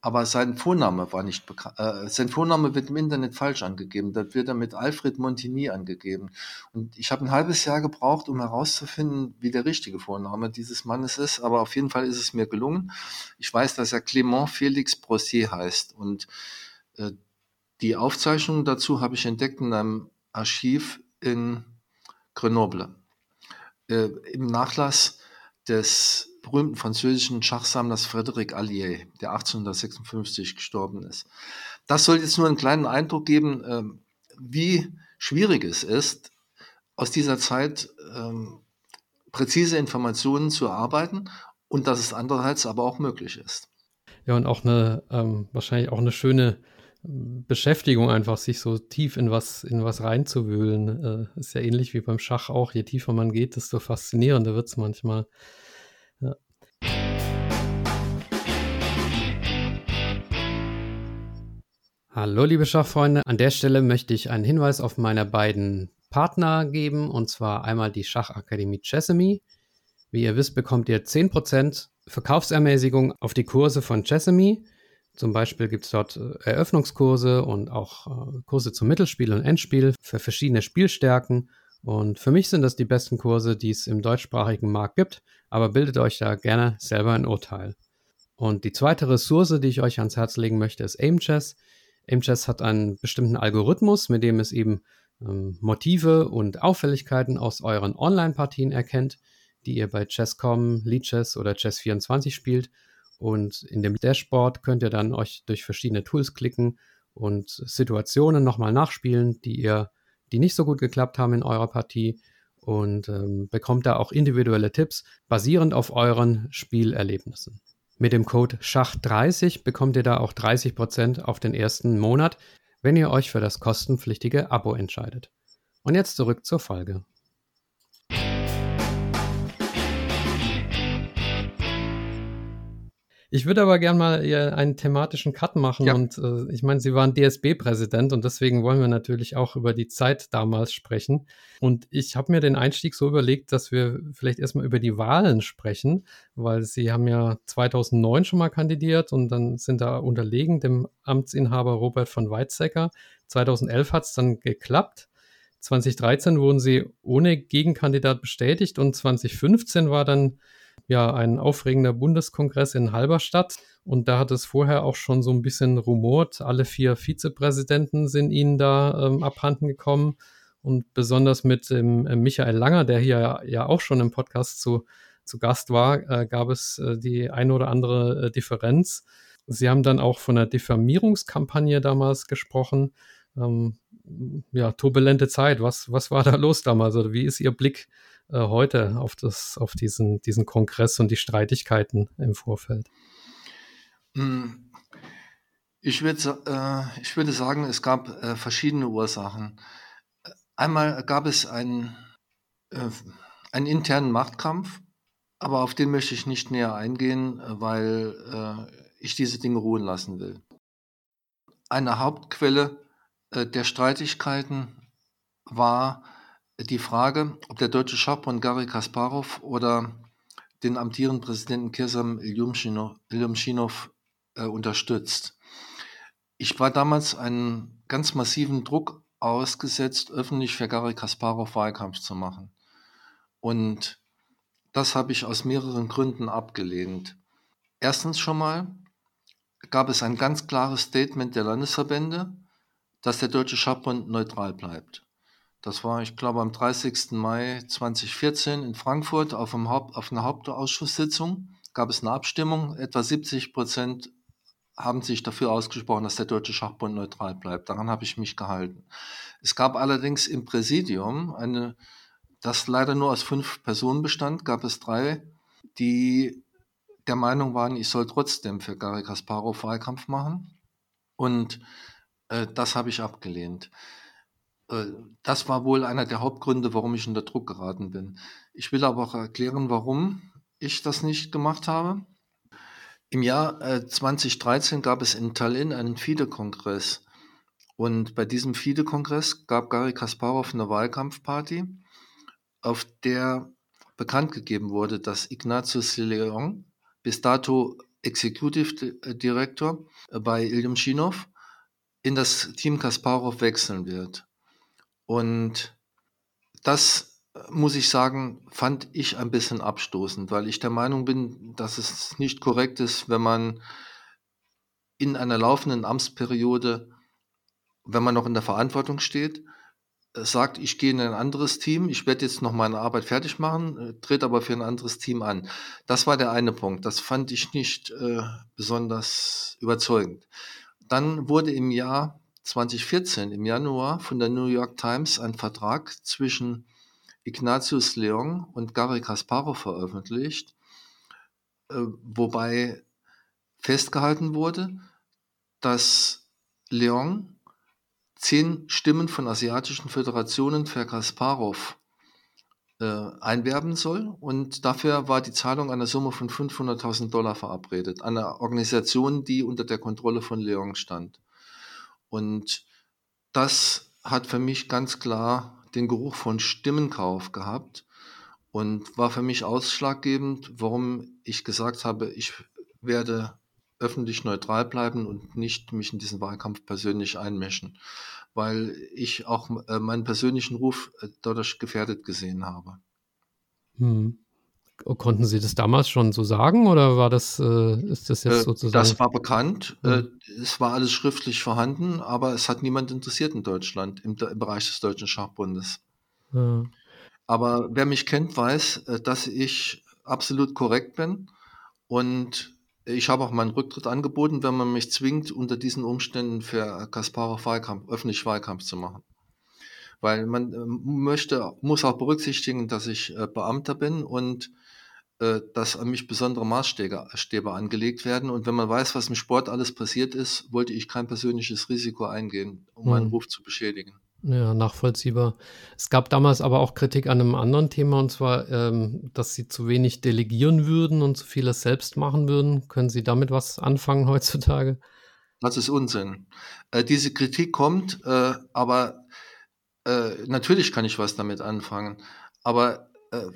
aber sein Vorname war nicht bekannt. Äh, sein Vorname wird im Internet falsch angegeben. Da wird er mit Alfred Montigny angegeben. Und ich habe ein halbes Jahr gebraucht, um herauszufinden, wie der richtige Vorname dieses Mannes ist. Aber auf jeden Fall ist es mir gelungen. Ich weiß, dass er Clément Félix Brossier heißt. Und äh, die Aufzeichnung dazu habe ich entdeckt in einem Archiv in Grenoble. Äh, Im Nachlass des berühmten französischen Schachsammlers Frédéric Allier, der 1856 gestorben ist. Das soll jetzt nur einen kleinen Eindruck geben, äh, wie schwierig es ist, aus dieser Zeit ähm, präzise Informationen zu erarbeiten und dass es andererseits aber auch möglich ist. Ja, und auch eine, ähm, wahrscheinlich auch eine schöne Beschäftigung einfach, sich so tief in was, in was reinzuwühlen. Äh, ist ja ähnlich wie beim Schach auch. Je tiefer man geht, desto faszinierender wird es manchmal. Hallo, liebe Schachfreunde. An der Stelle möchte ich einen Hinweis auf meine beiden Partner geben, und zwar einmal die Schachakademie Chessamy. Wie ihr wisst, bekommt ihr 10% Verkaufsermäßigung auf die Kurse von Chessamy. Zum Beispiel gibt es dort äh, Eröffnungskurse und auch äh, Kurse zum Mittelspiel und Endspiel für verschiedene Spielstärken. Und für mich sind das die besten Kurse, die es im deutschsprachigen Markt gibt, aber bildet euch da gerne selber ein Urteil. Und die zweite Ressource, die ich euch ans Herz legen möchte, ist AimChess. AimChess hat einen bestimmten Algorithmus, mit dem es eben ähm, Motive und Auffälligkeiten aus euren Online-Partien erkennt, die ihr bei Chess.com, Leadchess oder Chess24 spielt und in dem Dashboard könnt ihr dann euch durch verschiedene Tools klicken und Situationen nochmal nachspielen, die ihr, die nicht so gut geklappt haben in eurer Partie und ähm, bekommt da auch individuelle Tipps basierend auf euren Spielerlebnissen. Mit dem Code SCHACH30 bekommt ihr da auch 30% auf den ersten Monat, wenn ihr euch für das kostenpflichtige Abo entscheidet. Und jetzt zurück zur Folge. Ich würde aber gerne mal einen thematischen Cut machen ja. und äh, ich meine, Sie waren DSB-Präsident und deswegen wollen wir natürlich auch über die Zeit damals sprechen. Und ich habe mir den Einstieg so überlegt, dass wir vielleicht erstmal über die Wahlen sprechen, weil Sie haben ja 2009 schon mal kandidiert und dann sind da unterlegen dem Amtsinhaber Robert von Weizsäcker. 2011 hat es dann geklappt. 2013 wurden Sie ohne Gegenkandidat bestätigt und 2015 war dann ja ein aufregender Bundeskongress in Halberstadt. Und da hat es vorher auch schon so ein bisschen rumort. Alle vier Vizepräsidenten sind ihnen da ähm, abhanden gekommen. Und besonders mit ähm, Michael Langer, der hier ja auch schon im Podcast zu, zu Gast war, äh, gab es äh, die eine oder andere äh, Differenz. Sie haben dann auch von einer Diffamierungskampagne damals gesprochen. Ähm, ja, turbulente Zeit. Was, was war da los damals? Oder wie ist Ihr Blick äh, heute auf, das, auf diesen, diesen Kongress und die Streitigkeiten im Vorfeld? Hm. Ich würde, äh, ich würde sagen, es gab äh, verschiedene Ursachen. Einmal gab es einen, äh, einen internen Machtkampf, aber auf den möchte ich nicht näher eingehen, weil äh, ich diese Dinge ruhen lassen will. Eine Hauptquelle äh, der Streitigkeiten war die Frage, ob der deutsche Schachbund Garry Kasparov oder den amtierenden Präsidenten Kirsam Ilyumchinov äh, unterstützt. Ich war damals einen ganz massiven Druck ausgesetzt, öffentlich für Garry Kasparov Wahlkampf zu machen. Und das habe ich aus mehreren Gründen abgelehnt. Erstens schon mal gab es ein ganz klares Statement der Landesverbände, dass der Deutsche Schachbund neutral bleibt. Das war, ich glaube, am 30. Mai 2014 in Frankfurt auf, Haupt, auf einer Hauptausschusssitzung gab es eine Abstimmung. Etwa 70 Prozent haben sich dafür ausgesprochen, dass der Deutsche Schachbund neutral bleibt. Daran habe ich mich gehalten. Es gab allerdings im Präsidium eine, das leider nur aus fünf Personen bestand, gab es drei, die der Meinung waren, ich soll trotzdem für Gary Kasparov Wahlkampf machen. Und äh, das habe ich abgelehnt. Äh, das war wohl einer der Hauptgründe, warum ich unter Druck geraten bin. Ich will aber auch erklären, warum ich das nicht gemacht habe. Im Jahr 2013 äh, gab es in Tallinn einen FIDE-Kongress. Und bei diesem FIDE-Kongress gab Gary Kasparov eine Wahlkampfparty, auf der bekannt gegeben wurde, dass Ignatius Leon, bis dato Executive Director bei Ilyumchinov, in das Team Kasparov wechseln wird. Und das muss ich sagen, fand ich ein bisschen abstoßend, weil ich der Meinung bin, dass es nicht korrekt ist, wenn man in einer laufenden Amtsperiode, wenn man noch in der Verantwortung steht, sagt, ich gehe in ein anderes Team, ich werde jetzt noch meine Arbeit fertig machen, äh, trete aber für ein anderes Team an. Das war der eine Punkt. Das fand ich nicht äh, besonders überzeugend. Dann wurde im Jahr 2014, im Januar, von der New York Times ein Vertrag zwischen Ignatius Leon und Gary Kasparov veröffentlicht, äh, wobei festgehalten wurde, dass Leon zehn Stimmen von asiatischen Föderationen für Kasparov äh, einwerben soll und dafür war die Zahlung einer Summe von 500.000 Dollar verabredet, einer Organisation, die unter der Kontrolle von Leon stand. Und das hat für mich ganz klar den Geruch von Stimmenkauf gehabt und war für mich ausschlaggebend, warum ich gesagt habe, ich werde öffentlich neutral bleiben und nicht mich in diesen Wahlkampf persönlich einmischen, weil ich auch äh, meinen persönlichen Ruf äh, dadurch gefährdet gesehen habe. Hm. Konnten Sie das damals schon so sagen oder war das, äh, ist das jetzt sozusagen? Das war bekannt. Hm. Es war alles schriftlich vorhanden, aber es hat niemand interessiert in Deutschland, im, im Bereich des Deutschen Schachbundes. Ja. Aber wer mich kennt, weiß, dass ich absolut korrekt bin und ich habe auch meinen Rücktritt angeboten, wenn man mich zwingt, unter diesen Umständen für Kasparov Wahlkampf, öffentlich Wahlkampf zu machen. Weil man äh, möchte, muss auch berücksichtigen, dass ich äh, Beamter bin und äh, dass an mich besondere Maßstäbe angelegt werden. Und wenn man weiß, was im Sport alles passiert ist, wollte ich kein persönliches Risiko eingehen, um meinen hm. Ruf zu beschädigen. Ja, nachvollziehbar. Es gab damals aber auch Kritik an einem anderen Thema, und zwar, ähm, dass Sie zu wenig delegieren würden und zu vieles selbst machen würden. Können Sie damit was anfangen heutzutage? Das ist Unsinn. Äh, diese Kritik kommt, äh, aber äh, natürlich kann ich was damit anfangen. Aber äh,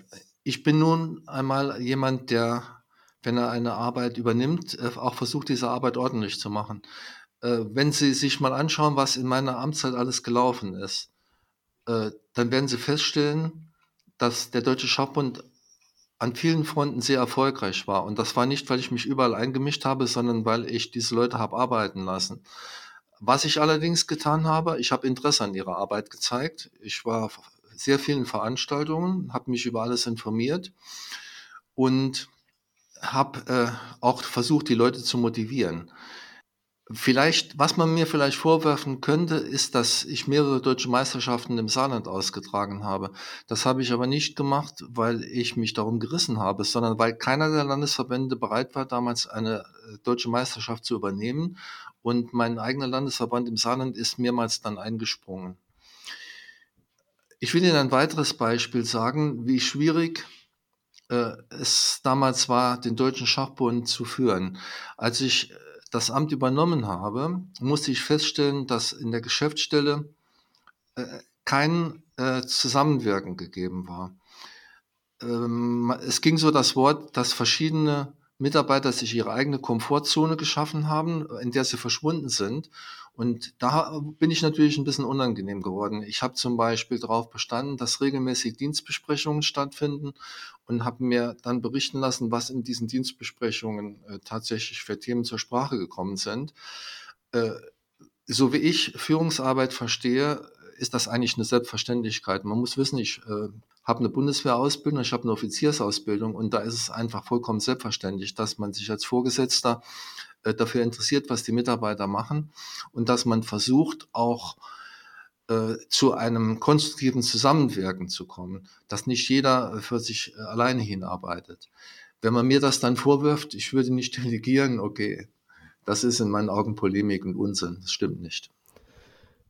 ich bin nun einmal jemand, der, wenn er eine Arbeit übernimmt, äh, auch versucht, diese Arbeit ordentlich zu machen äh, wenn Sie sich mal anschauen, was in meiner Amtszeit alles gelaufen ist, äh, dann werden Sie feststellen, dass der Deutsche Schachbund an vielen Fronten sehr erfolgreich war. Und das war nicht, weil ich mich überall eingemischt habe, sondern weil ich diese Leute habe arbeiten lassen. Was ich allerdings getan habe, ich habe Interesse an ihrer Arbeit gezeigt. Ich war sehr vielen Veranstaltungen, habe mich über alles informiert und habe äh, auch versucht, die Leute zu motivieren. Vielleicht, was man mir vielleicht vorwerfen könnte, ist, dass ich mehrere deutsche Meisterschaften im Saarland ausgetragen habe. Das habe ich aber nicht gemacht, weil ich mich darum gerissen habe, sondern weil keiner der Landesverbände bereit war, damals eine äh, deutsche Meisterschaft zu übernehmen. Und mein eigener Landesverband im Saarland ist mehrmals dann eingesprungen. Ich will Ihnen ein weiteres Beispiel sagen, wie schwierig äh, es damals war, den Deutschen Schachbund zu führen. Als ich das Amt übernommen habe, musste ich feststellen, dass in der Geschäftsstelle äh, kein äh, Zusammenwirken gegeben war. Ähm, es ging so das Wort, dass verschiedene Mitarbeiter sich ihre eigene Komfortzone geschaffen haben, in der sie verschwunden sind. Und da bin ich natürlich ein bisschen unangenehm geworden. Ich habe zum Beispiel darauf bestanden, dass regelmäßig Dienstbesprechungen stattfinden und habe mir dann berichten lassen, was in diesen Dienstbesprechungen äh, tatsächlich für Themen zur Sprache gekommen sind. Äh, so wie ich Führungsarbeit verstehe, ist das eigentlich eine Selbstverständlichkeit. Man muss wissen, ich äh, habe eine Bundeswehrausbildung, ich habe eine Offiziersausbildung und da ist es einfach vollkommen selbstverständlich, dass man sich als Vorgesetzter äh, dafür interessiert, was die Mitarbeiter machen und dass man versucht, auch äh, zu einem konstruktiven Zusammenwirken zu kommen, dass nicht jeder für sich äh, alleine hinarbeitet. Wenn man mir das dann vorwirft, ich würde nicht delegieren, okay, das ist in meinen Augen Polemik und Unsinn, das stimmt nicht.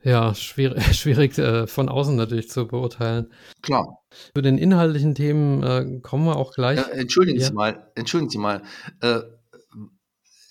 Ja, schwierig, schwierig äh, von außen natürlich zu beurteilen. Klar. Zu den inhaltlichen Themen äh, kommen wir auch gleich. Ja, entschuldigen ja. Sie mal, entschuldigen Sie mal. Äh,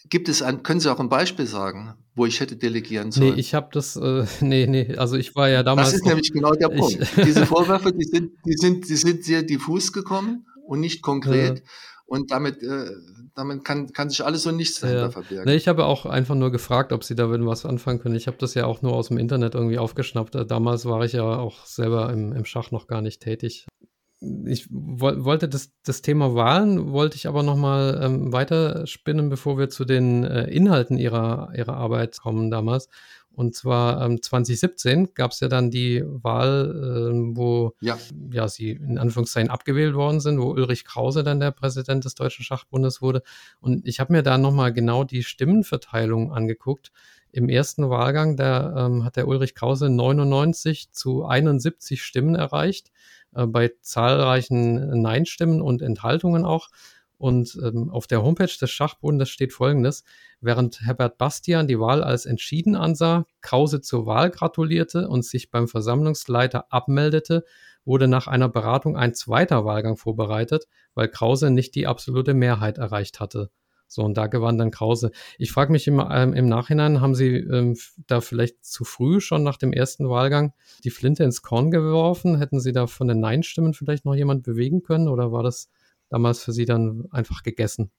Gibt es ein, können Sie auch ein Beispiel sagen, wo ich hätte delegieren sollen? Nee, ich habe das, äh, nee, nee, also ich war ja damals. Das ist nämlich genau der Punkt. Ich, Diese Vorwürfe, die sind, die sind, die sind sehr diffus gekommen und nicht konkret. Und damit, äh, damit kann, kann sich alles so nichts dahinter ja. verbergen. Nee, ich habe auch einfach nur gefragt, ob Sie da was anfangen können. Ich habe das ja auch nur aus dem Internet irgendwie aufgeschnappt. Damals war ich ja auch selber im, im Schach noch gar nicht tätig ich wo wollte das, das Thema Wahlen, wollte ich aber nochmal ähm, weiterspinnen, bevor wir zu den äh, Inhalten ihrer, ihrer Arbeit kommen damals. Und zwar ähm, 2017 gab es ja dann die Wahl, äh, wo ja. ja sie in Anführungszeichen abgewählt worden sind, wo Ulrich Krause dann der Präsident des Deutschen Schachbundes wurde. Und ich habe mir da nochmal genau die Stimmenverteilung angeguckt. Im ersten Wahlgang, da ähm, hat der Ulrich Krause 99 zu 71 Stimmen erreicht äh, bei zahlreichen Nein-Stimmen und Enthaltungen auch. Und ähm, auf der Homepage des Schachbundes steht folgendes: Während Herbert Bastian die Wahl als entschieden ansah, Krause zur Wahl gratulierte und sich beim Versammlungsleiter abmeldete, wurde nach einer Beratung ein zweiter Wahlgang vorbereitet, weil Krause nicht die absolute Mehrheit erreicht hatte. So, und da gewann dann Krause. Ich frage mich im, ähm, im Nachhinein, haben Sie ähm, da vielleicht zu früh schon nach dem ersten Wahlgang die Flinte ins Korn geworfen? Hätten Sie da von den Nein-Stimmen vielleicht noch jemand bewegen können oder war das damals für Sie dann einfach gegessen?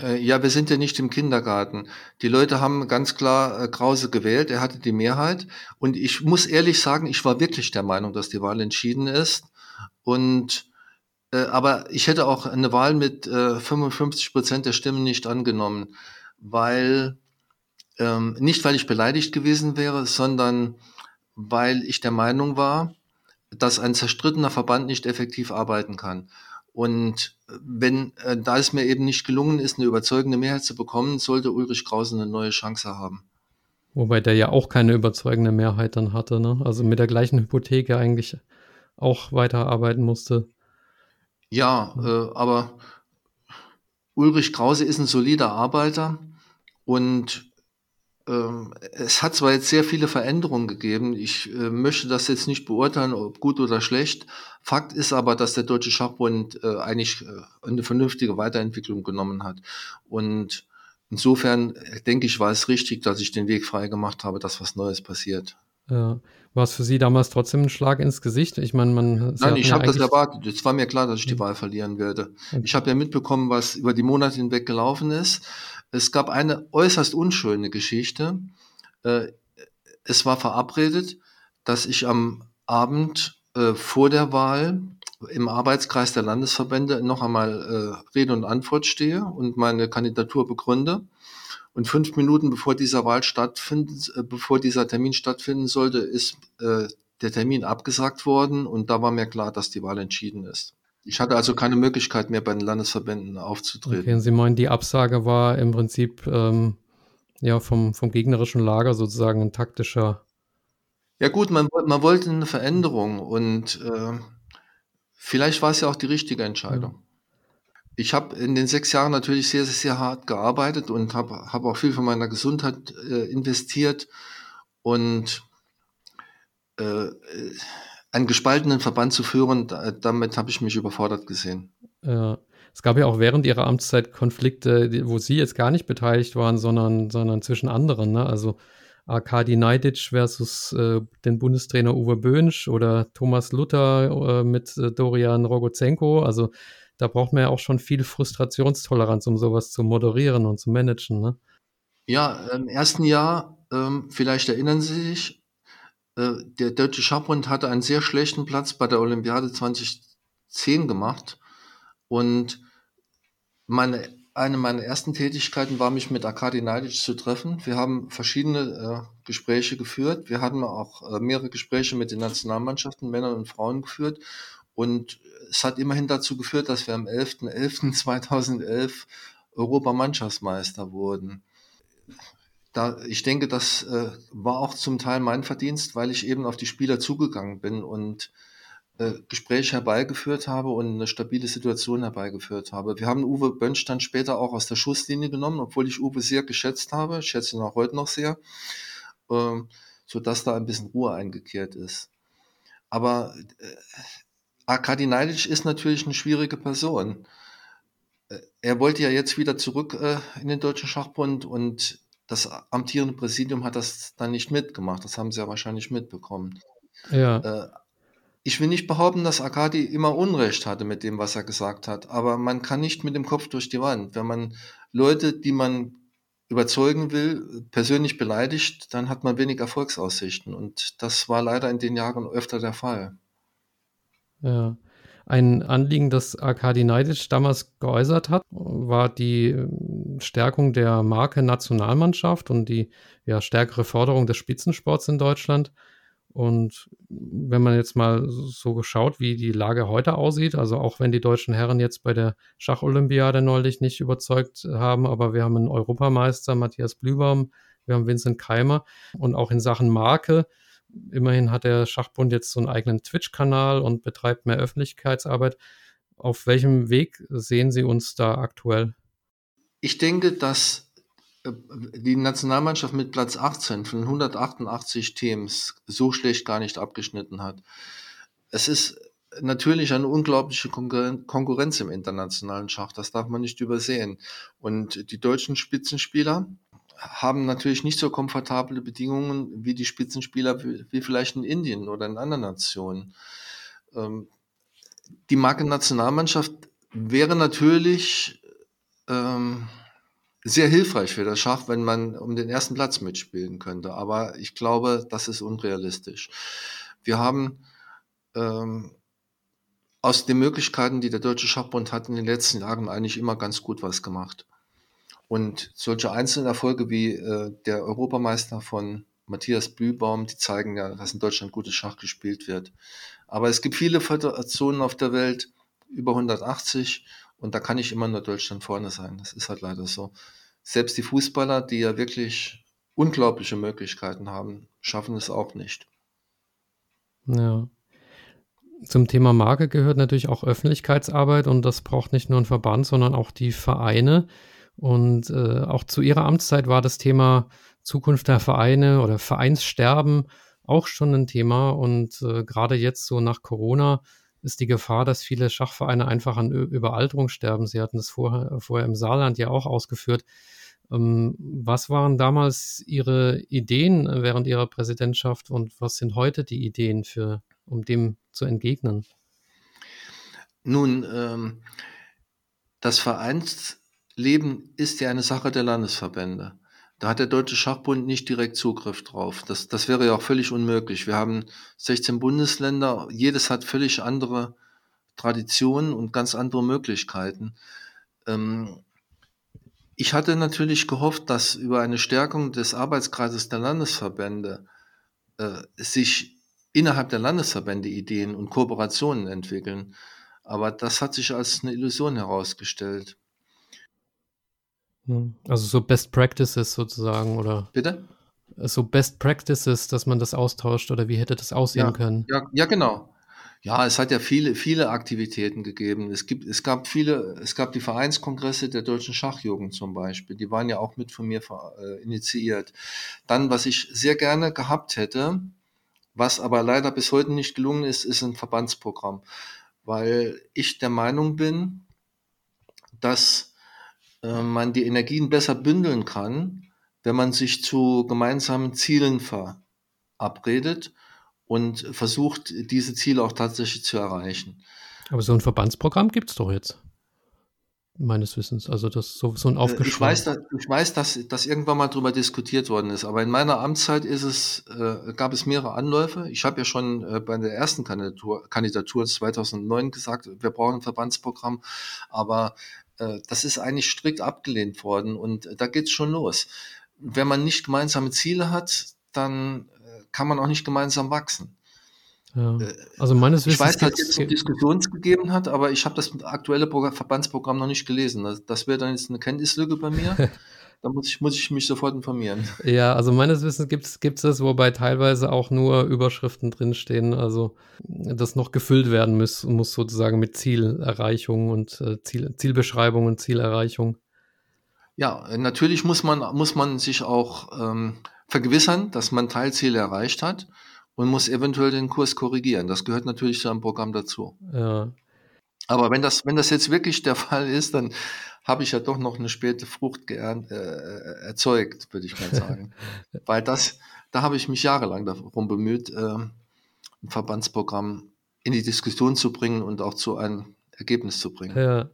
Äh, ja, wir sind ja nicht im Kindergarten. Die Leute haben ganz klar äh, Krause gewählt. Er hatte die Mehrheit. Und ich muss ehrlich sagen, ich war wirklich der Meinung, dass die Wahl entschieden ist. Und äh, aber ich hätte auch eine Wahl mit äh, 55 Prozent der Stimmen nicht angenommen, weil ähm, nicht weil ich beleidigt gewesen wäre, sondern weil ich der Meinung war, dass ein zerstrittener Verband nicht effektiv arbeiten kann. Und äh, wenn, äh, da es mir eben nicht gelungen ist, eine überzeugende Mehrheit zu bekommen, sollte Ulrich Krause eine neue Chance haben. Wobei der ja auch keine überzeugende Mehrheit dann hatte, ne? Also mit der gleichen Hypothek eigentlich auch weiterarbeiten musste. Ja, äh, aber Ulrich Krause ist ein solider Arbeiter und es hat zwar jetzt sehr viele Veränderungen gegeben. Ich äh, möchte das jetzt nicht beurteilen, ob gut oder schlecht. Fakt ist aber, dass der Deutsche Schachbund äh, eigentlich äh, eine vernünftige Weiterentwicklung genommen hat. Und insofern äh, denke ich, war es richtig, dass ich den Weg frei gemacht habe, dass was Neues passiert. Ja. War es für Sie damals trotzdem ein Schlag ins Gesicht? Ich meine, man. Nein, ich ja habe das erwartet. Es war mir klar, dass ich die Wahl verlieren werde. Okay. Ich habe ja mitbekommen, was über die Monate hinweg gelaufen ist. Es gab eine äußerst unschöne Geschichte. Äh, es war verabredet, dass ich am Abend äh, vor der Wahl im Arbeitskreis der Landesverbände noch einmal äh, Rede und Antwort stehe und meine Kandidatur begründe. Und fünf Minuten bevor dieser Wahl stattfindet, bevor dieser Termin stattfinden sollte, ist der Termin abgesagt worden und da war mir klar, dass die Wahl entschieden ist. Ich hatte also keine Möglichkeit mehr bei den Landesverbänden aufzutreten. Okay, Sie meinen, die Absage war im Prinzip ähm, ja, vom, vom gegnerischen Lager sozusagen ein taktischer. Ja gut, man, man wollte eine Veränderung und äh, vielleicht war es ja auch die richtige Entscheidung. Ja. Ich habe in den sechs Jahren natürlich sehr, sehr, sehr hart gearbeitet und habe hab auch viel von meiner Gesundheit äh, investiert und äh, einen gespaltenen Verband zu führen, da, damit habe ich mich überfordert gesehen. Ja. Es gab ja auch während ihrer Amtszeit Konflikte, wo sie jetzt gar nicht beteiligt waren, sondern, sondern zwischen anderen. Ne? Also Arkadi Neidic versus äh, den Bundestrainer Uwe Böhnsch oder Thomas Luther äh, mit äh, Dorian Rogozenko. Also da braucht man ja auch schon viel Frustrationstoleranz, um sowas zu moderieren und zu managen. Ne? Ja, im ersten Jahr, ähm, vielleicht erinnern Sie sich, der Deutsche Schachbund hatte einen sehr schlechten Platz bei der Olympiade 2010 gemacht. Und meine, eine meiner ersten Tätigkeiten war, mich mit Arkadi Neidic zu treffen. Wir haben verschiedene äh, Gespräche geführt. Wir hatten auch äh, mehrere Gespräche mit den Nationalmannschaften, Männern und Frauen geführt. Und es hat immerhin dazu geführt, dass wir am 11.11.2011 Europamannschaftsmeister wurden. Da, ich denke, das äh, war auch zum Teil mein Verdienst, weil ich eben auf die Spieler zugegangen bin und äh, Gespräche herbeigeführt habe und eine stabile Situation herbeigeführt habe. Wir haben Uwe Bönsch dann später auch aus der Schusslinie genommen, obwohl ich Uwe sehr geschätzt habe, ich schätze ihn auch heute noch sehr, äh, sodass da ein bisschen Ruhe eingekehrt ist. Aber äh, Arkadi Neidic ist natürlich eine schwierige Person. Äh, er wollte ja jetzt wieder zurück äh, in den Deutschen Schachbund und das amtierende Präsidium hat das dann nicht mitgemacht. Das haben sie ja wahrscheinlich mitbekommen. Ja. Äh, ich will nicht behaupten, dass Arkadi immer Unrecht hatte mit dem, was er gesagt hat, aber man kann nicht mit dem Kopf durch die Wand. Wenn man Leute, die man überzeugen will, persönlich beleidigt, dann hat man wenig Erfolgsaussichten. Und das war leider in den Jahren öfter der Fall. Ja. Ein Anliegen, das Arkadi Neidic damals geäußert hat, war die ähm, Stärkung der Marke Nationalmannschaft und die ja, stärkere Förderung des Spitzensports in Deutschland. Und wenn man jetzt mal so geschaut, wie die Lage heute aussieht, also auch wenn die deutschen Herren jetzt bei der Schacholympiade neulich nicht überzeugt haben, aber wir haben einen Europameister, Matthias Blübaum, wir haben Vincent Keimer und auch in Sachen Marke Immerhin hat der Schachbund jetzt so einen eigenen Twitch-Kanal und betreibt mehr Öffentlichkeitsarbeit. Auf welchem Weg sehen Sie uns da aktuell? Ich denke, dass äh, die Nationalmannschaft mit Platz 18 von 188 Teams so schlecht gar nicht abgeschnitten hat. Es ist natürlich eine unglaubliche Konkurrenz im internationalen Schach, das darf man nicht übersehen. Und die deutschen Spitzenspieler haben natürlich nicht so komfortable Bedingungen wie die Spitzenspieler wie vielleicht in Indien oder in anderen Nationen. Ähm, die Marke Nationalmannschaft wäre natürlich ähm, sehr hilfreich für das Schach, wenn man um den ersten Platz mitspielen könnte. Aber ich glaube, das ist unrealistisch. Wir haben ähm, aus den Möglichkeiten, die der Deutsche Schachbund hat, in den letzten Jahren eigentlich immer ganz gut was gemacht. Und solche einzelnen Erfolge wie äh, der Europameister von Matthias Blühbaum, die zeigen ja, dass in Deutschland gutes Schach gespielt wird. Aber es gibt viele Föderationen auf der Welt, über 180, und da kann nicht immer nur Deutschland vorne sein. Das ist halt leider so. Selbst die Fußballer, die ja wirklich unglaubliche Möglichkeiten haben, schaffen es auch nicht. Ja. Zum Thema Marke gehört natürlich auch Öffentlichkeitsarbeit und das braucht nicht nur ein Verband, sondern auch die Vereine. Und äh, auch zu ihrer Amtszeit war das Thema Zukunft der Vereine oder Vereinssterben auch schon ein Thema. Und äh, gerade jetzt so nach Corona ist die Gefahr, dass viele Schachvereine einfach an Überalterung sterben. Sie hatten das vorher, vorher im Saarland ja auch ausgeführt. Ähm, was waren damals Ihre Ideen während Ihrer Präsidentschaft und was sind heute die Ideen für, um dem zu entgegnen? Nun, ähm, das Vereins Leben ist ja eine Sache der Landesverbände. Da hat der Deutsche Schachbund nicht direkt Zugriff drauf. Das, das wäre ja auch völlig unmöglich. Wir haben 16 Bundesländer, jedes hat völlig andere Traditionen und ganz andere Möglichkeiten. Ähm, ich hatte natürlich gehofft, dass über eine Stärkung des Arbeitskreises der Landesverbände äh, sich innerhalb der Landesverbände Ideen und Kooperationen entwickeln. Aber das hat sich als eine Illusion herausgestellt. Also so Best Practices sozusagen, oder? Bitte? So Best Practices, dass man das austauscht, oder wie hätte das aussehen Ja, können? ja, ja, genau. Ja, es hat ja viele, viele Aktivitäten gegeben. Es gibt, es gab viele, es gab die Vereinskongresse der deutschen Schachjugend zum Beispiel. Die waren ja auch mit von mir äh, initiiert. Dann, was ich sehr gerne gehabt hätte, was aber leider bis heute nicht gelungen ist, ist ein Verbandsprogramm. Weil ich der Meinung bin, dass äh, man die Energien besser bündeln kann, wenn man sich zu gemeinsamen Zielen verabredet und versucht, diese Ziele auch tatsächlich zu erreichen. Aber so ein Verbandsprogramm gibt es doch jetzt. Meines Wissens. Also das so, so ein Aufgeschrei. Äh, ich weiß, dass, ich weiß dass, dass irgendwann mal darüber diskutiert worden ist, aber in meiner Amtszeit ist es, äh, gab es mehrere Anläufe. Ich habe ja schon äh, bei der ersten Kandidatur, Kandidatur 2009 gesagt, wir brauchen ein Verbandsprogramm, aber das ist eigentlich strikt abgelehnt worden und äh, da geht's schon los. Wenn man nicht gemeinsame Ziele hat, dann kann man auch nicht gemeinsam wachsen. Ja. Äh, also meines Wissens. Ich weiß, dass es jetzt Diskussionen gegeben hat, aber ich habe das aktuelle Verbandsprogramm noch nicht gelesen. Das, das wäre dann jetzt eine Kenntnislücke bei mir. da muss ich, muss ich mich sofort informieren. Ja, also meines Wissens gibt es das, wobei teilweise auch nur Überschriften drinstehen. Also das noch gefüllt werden muss, muss sozusagen mit Zielerreichung und äh, Ziel, Zielbeschreibung und Zielerreichung. Ja, natürlich muss man, muss man sich auch ähm, vergewissern, dass man Teilziele erreicht hat und muss eventuell den Kurs korrigieren. Das gehört natürlich zu einem Programm dazu. Ja. Aber wenn das, wenn das jetzt wirklich der Fall ist, dann habe ich ja doch noch eine späte Frucht geernt, äh, erzeugt, würde ich mal sagen. Weil das, da habe ich mich jahrelang darum bemüht, äh, ein Verbandsprogramm in die Diskussion zu bringen und auch zu einem Ergebnis zu bringen. Ja,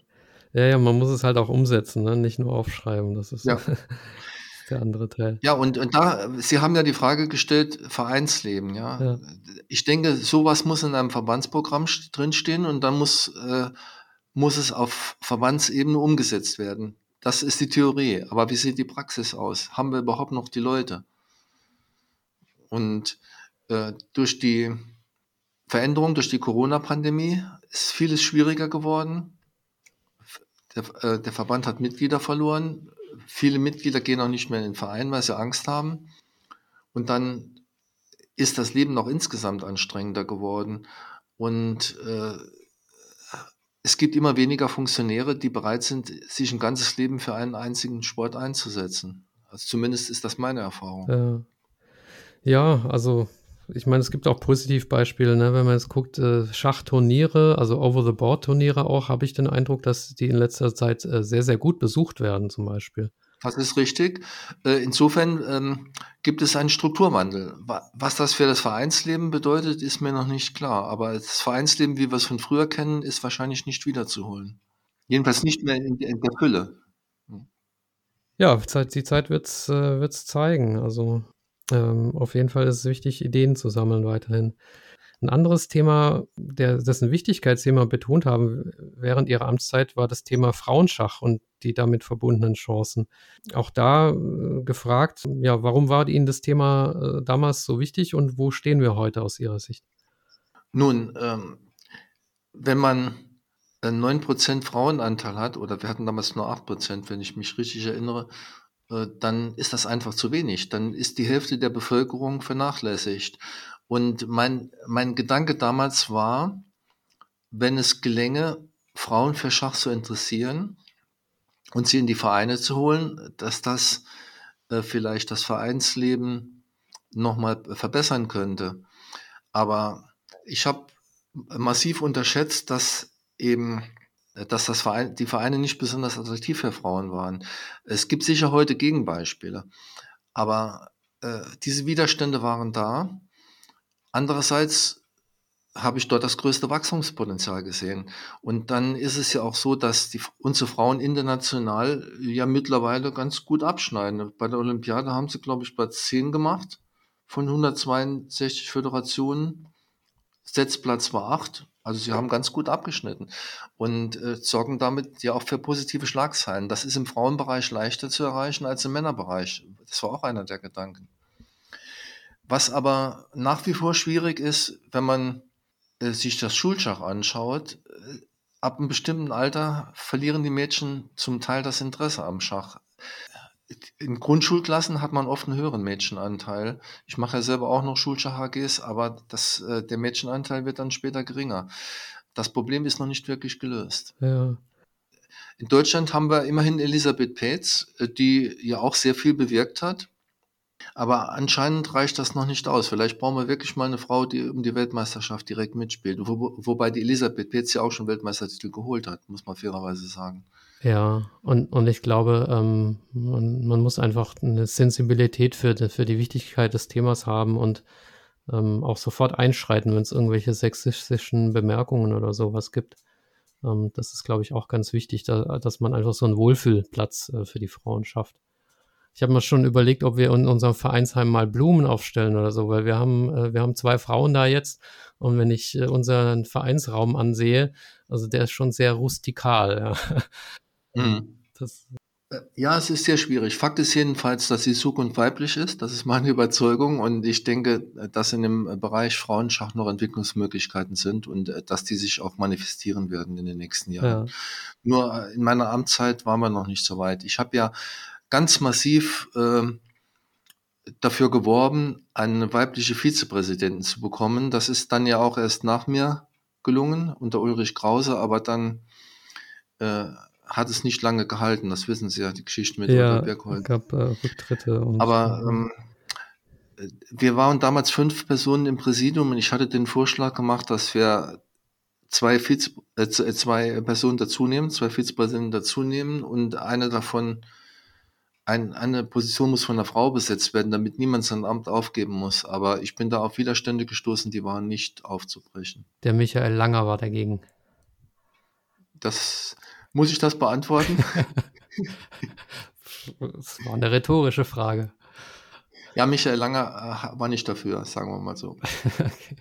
ja, ja man muss es halt auch umsetzen, ne? nicht nur aufschreiben. Das ist ja. der andere Teil. Ja, und, und da, Sie haben ja die Frage gestellt, Vereinsleben, ja. ja. Ich denke, sowas muss in einem Verbandsprogramm drinstehen und dann muss, äh, muss es auf Verbandsebene umgesetzt werden. Das ist die Theorie. Aber wie sieht die Praxis aus? Haben wir überhaupt noch die Leute? Und äh, durch die Veränderung, durch die Corona-Pandemie ist vieles schwieriger geworden. Der, äh, der Verband hat Mitglieder verloren viele Mitglieder gehen auch nicht mehr in den Verein, weil sie Angst haben. Und dann ist das Leben noch insgesamt anstrengender geworden. Und äh, es gibt immer weniger Funktionäre, die bereit sind, sich ein ganzes Leben für einen einzigen Sport einzusetzen. Also zumindest ist das meine Erfahrung. Ja, ja also ich meine, es gibt auch Positivbeispiele, ne? wenn man jetzt guckt, äh, Schachturniere, also Over-the-Board-Turniere auch, habe ich den Eindruck, dass die in letzter Zeit äh, sehr, sehr gut besucht werden, zum Beispiel. Das ist richtig. Äh, insofern ähm, gibt es einen Strukturwandel. Was das für das Vereinsleben bedeutet, ist mir noch nicht klar. Aber das Vereinsleben, wie wir es von früher kennen, ist wahrscheinlich nicht wiederzuholen. Jedenfalls nicht mehr in, der Fülle. Ja, die Zeit wird es äh, zeigen. Also ähm, auf jeden Fall ist es wichtig, Ideen zu sammeln weiterhin. Ein anderes Thema, der, dessen Wichtigkeit Sie immer betont haben während Ihrer Amtszeit, war das Thema Frauenschach und die damit verbundenen Chancen. Auch da äh, gefragt, ja, warum war Ihnen das Thema äh, damals so wichtig und wo stehen wir heute aus Ihrer Sicht? Nun, ähm, wenn man 9% Frauenanteil hat, oder wir hatten damals nur 8%, wenn ich mich richtig erinnere, äh, dann ist das einfach zu wenig. Dann ist die Hälfte der Bevölkerung vernachlässigt. Und mein, mein Gedanke damals war, wenn es gelänge, Frauen für Schach zu interessieren und sie in die Vereine zu holen, dass das äh, vielleicht das Vereinsleben nochmal verbessern könnte. Aber ich habe massiv unterschätzt, dass eben dass das Verein, die Vereine nicht besonders attraktiv für Frauen waren. Es gibt sicher heute Gegenbeispiele, aber äh, diese Widerstände waren da. Andererseits habe ich dort das größte Wachstumspotenzial gesehen. Und dann ist es ja auch so, dass die, unsere Frauen international ja mittlerweile ganz gut abschneiden. Bei der Olympiade haben sie, glaube ich, Platz 10 gemacht von 162 Föderationen. Setzplatz war 8. Also sie haben ganz gut abgeschnitten und äh, sorgen damit ja auch für positive Schlagzeilen. Das ist im Frauenbereich leichter zu erreichen als im Männerbereich. Das war auch einer der Gedanken. Was aber nach wie vor schwierig ist, wenn man äh, sich das Schulschach anschaut, äh, ab einem bestimmten Alter verlieren die Mädchen zum Teil das Interesse am Schach. In Grundschulklassen hat man oft einen höheren Mädchenanteil. Ich mache ja selber auch noch Schulschach-HGs, aber das, äh, der Mädchenanteil wird dann später geringer. Das Problem ist noch nicht wirklich gelöst. Ja. In Deutschland haben wir immerhin Elisabeth Peetz, äh, die ja auch sehr viel bewirkt hat. Aber anscheinend reicht das noch nicht aus. Vielleicht brauchen wir wirklich mal eine Frau, die um die Weltmeisterschaft direkt mitspielt. Wo, wobei die Elisabeth Petz ja auch schon Weltmeistertitel geholt hat, muss man fairerweise sagen. Ja, und, und ich glaube, ähm, man, man muss einfach eine Sensibilität für die, für die Wichtigkeit des Themas haben und ähm, auch sofort einschreiten, wenn es irgendwelche sexistischen Bemerkungen oder sowas gibt. Ähm, das ist, glaube ich, auch ganz wichtig, da, dass man einfach so einen Wohlfühlplatz äh, für die Frauen schafft. Ich habe mir schon überlegt, ob wir in unserem Vereinsheim mal Blumen aufstellen oder so, weil wir haben, äh, wir haben zwei Frauen da jetzt und wenn ich äh, unseren Vereinsraum ansehe, also der ist schon sehr rustikal. Ja. Mhm. Das, äh, ja, es ist sehr schwierig. Fakt ist jedenfalls, dass die Zukunft weiblich ist. Das ist meine Überzeugung. Und ich denke, dass in dem Bereich Frauenschach noch Entwicklungsmöglichkeiten sind und dass die sich auch manifestieren werden in den nächsten Jahren. Ja. Nur in meiner Amtszeit waren wir noch nicht so weit. Ich habe ja ganz massiv äh, dafür geworben, eine weibliche Vizepräsidentin zu bekommen. Das ist dann ja auch erst nach mir gelungen, unter Ulrich Krause, aber dann äh, hat es nicht lange gehalten. Das wissen Sie ja, die Geschichte mit ja, Bergholz. gab äh, Rücktritte. Und, aber ähm, wir waren damals fünf Personen im Präsidium und ich hatte den Vorschlag gemacht, dass wir zwei, Vize, äh, zwei Personen dazunehmen, zwei Vizepräsidenten dazunehmen und eine davon ein, eine Position muss von einer Frau besetzt werden, damit niemand sein Amt aufgeben muss. Aber ich bin da auf Widerstände gestoßen, die waren nicht aufzubrechen. Der Michael Langer war dagegen. Das muss ich das beantworten? das war eine rhetorische Frage. Ja, Michael Langer äh, war nicht dafür, sagen wir mal so. okay.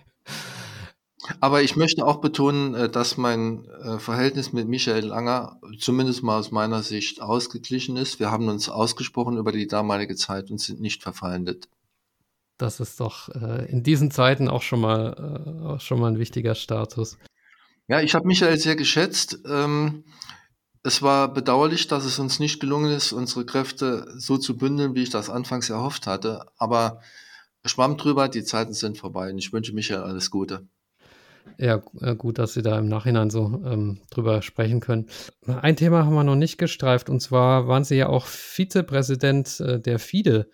Aber ich möchte auch betonen, äh, dass mein äh, Verhältnis mit Michael Langer zumindest mal aus meiner Sicht ausgeglichen ist. Wir haben uns ausgesprochen über die damalige Zeit und sind nicht verfeindet. Das ist doch äh, in diesen Zeiten auch schon mal, auch schon mal ein wichtiger Status. Ja, ich habe Michael sehr geschätzt. Ähm, es war bedauerlich, dass es uns nicht gelungen ist, unsere Kräfte so zu bündeln, wie ich das anfangs erhofft hatte. Aber schwamm drüber, die Zeiten sind vorbei und ich wünsche Michael alles Gute. Ja, äh, gut, dass Sie da im Nachhinein so ähm, drüber sprechen können. Ein Thema haben wir noch nicht gestreift und zwar waren Sie ja auch Vizepräsident äh, der FIDE.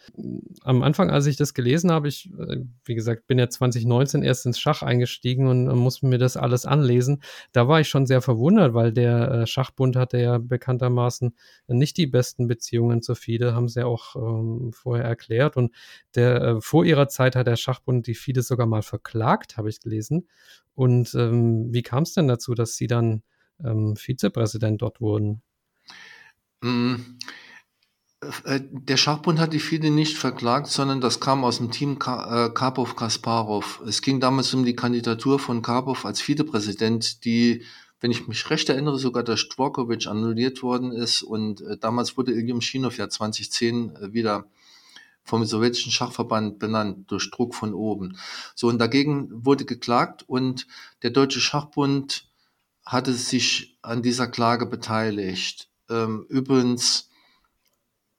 Am Anfang, als ich das gelesen habe, ich, äh, wie gesagt, bin ja 2019 erst ins Schach eingestiegen und, und musste mir das alles anlesen. Da war ich schon sehr verwundert, weil der äh, Schachbund hatte ja bekanntermaßen nicht die besten Beziehungen zur FIDE, haben Sie ja auch ähm, vorher erklärt. Und der, äh, vor Ihrer Zeit hat der Schachbund die FIDE sogar mal verklagt, habe ich gelesen. Und ähm, wie kam es denn dazu, dass Sie dann ähm, Vizepräsident dort wurden? Mm, äh, der Schachbund hat die FIDE nicht verklagt, sondern das kam aus dem Team äh, Karpov-Kasparov. Es ging damals um die Kandidatur von Karpov als Vizepräsident, die, wenn ich mich recht erinnere, sogar durch Dvorkovic annulliert worden ist. Und äh, damals wurde Iljum Schinov ja 2010 wieder vom sowjetischen Schachverband benannt, durch Druck von oben. So, und dagegen wurde geklagt und der Deutsche Schachbund hatte sich an dieser Klage beteiligt. Ähm, übrigens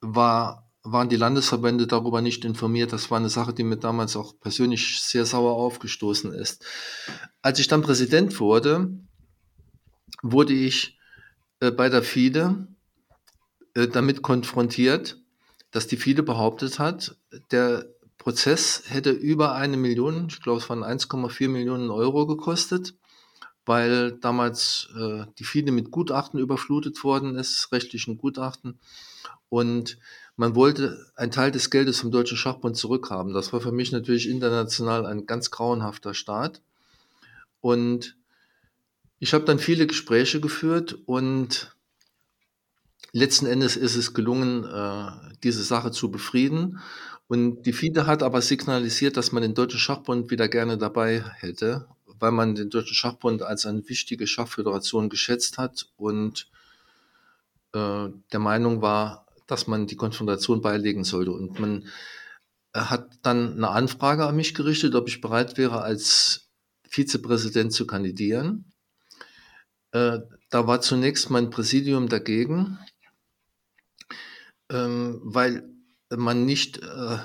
war, waren die Landesverbände darüber nicht informiert. Das war eine Sache, die mir damals auch persönlich sehr sauer aufgestoßen ist. Als ich dann Präsident wurde, wurde ich äh, bei der FIDE äh, damit konfrontiert, dass die FIDE behauptet hat, der Prozess hätte über eine Million, ich glaube es waren 1,4 Millionen Euro gekostet, weil damals äh, die FIDE mit Gutachten überflutet worden ist, rechtlichen Gutachten. Und man wollte einen Teil des Geldes vom Deutschen Schachbund zurückhaben. Das war für mich natürlich international ein ganz grauenhafter Start. Und ich habe dann viele Gespräche geführt und letzten Endes ist es gelungen, äh, diese Sache zu befrieden. Und die FIDE hat aber signalisiert, dass man den Deutschen Schachbund wieder gerne dabei hätte, weil man den Deutschen Schachbund als eine wichtige Schachföderation geschätzt hat und äh, der Meinung war, dass man die Konfrontation beilegen sollte. Und man hat dann eine Anfrage an mich gerichtet, ob ich bereit wäre, als Vizepräsident zu kandidieren. Äh, da war zunächst mein Präsidium dagegen. Ähm, weil man nicht äh,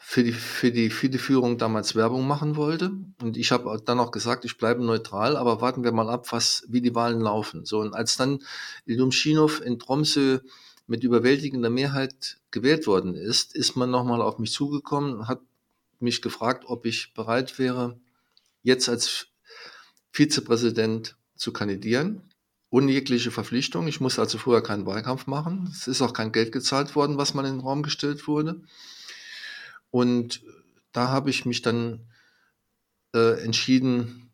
für die, für die Fide-Führung damals Werbung machen wollte. Und ich habe dann auch gesagt, ich bleibe neutral, aber warten wir mal ab, was, wie die Wahlen laufen. So, und als dann Ilumschinow in Tromsø mit überwältigender Mehrheit gewählt worden ist, ist man nochmal auf mich zugekommen, hat mich gefragt, ob ich bereit wäre, jetzt als Vizepräsident zu kandidieren. Ohne jegliche Verpflichtung. Ich musste also vorher keinen Wahlkampf machen. Es ist auch kein Geld gezahlt worden, was mal in den Raum gestellt wurde. Und da habe ich mich dann äh, entschieden,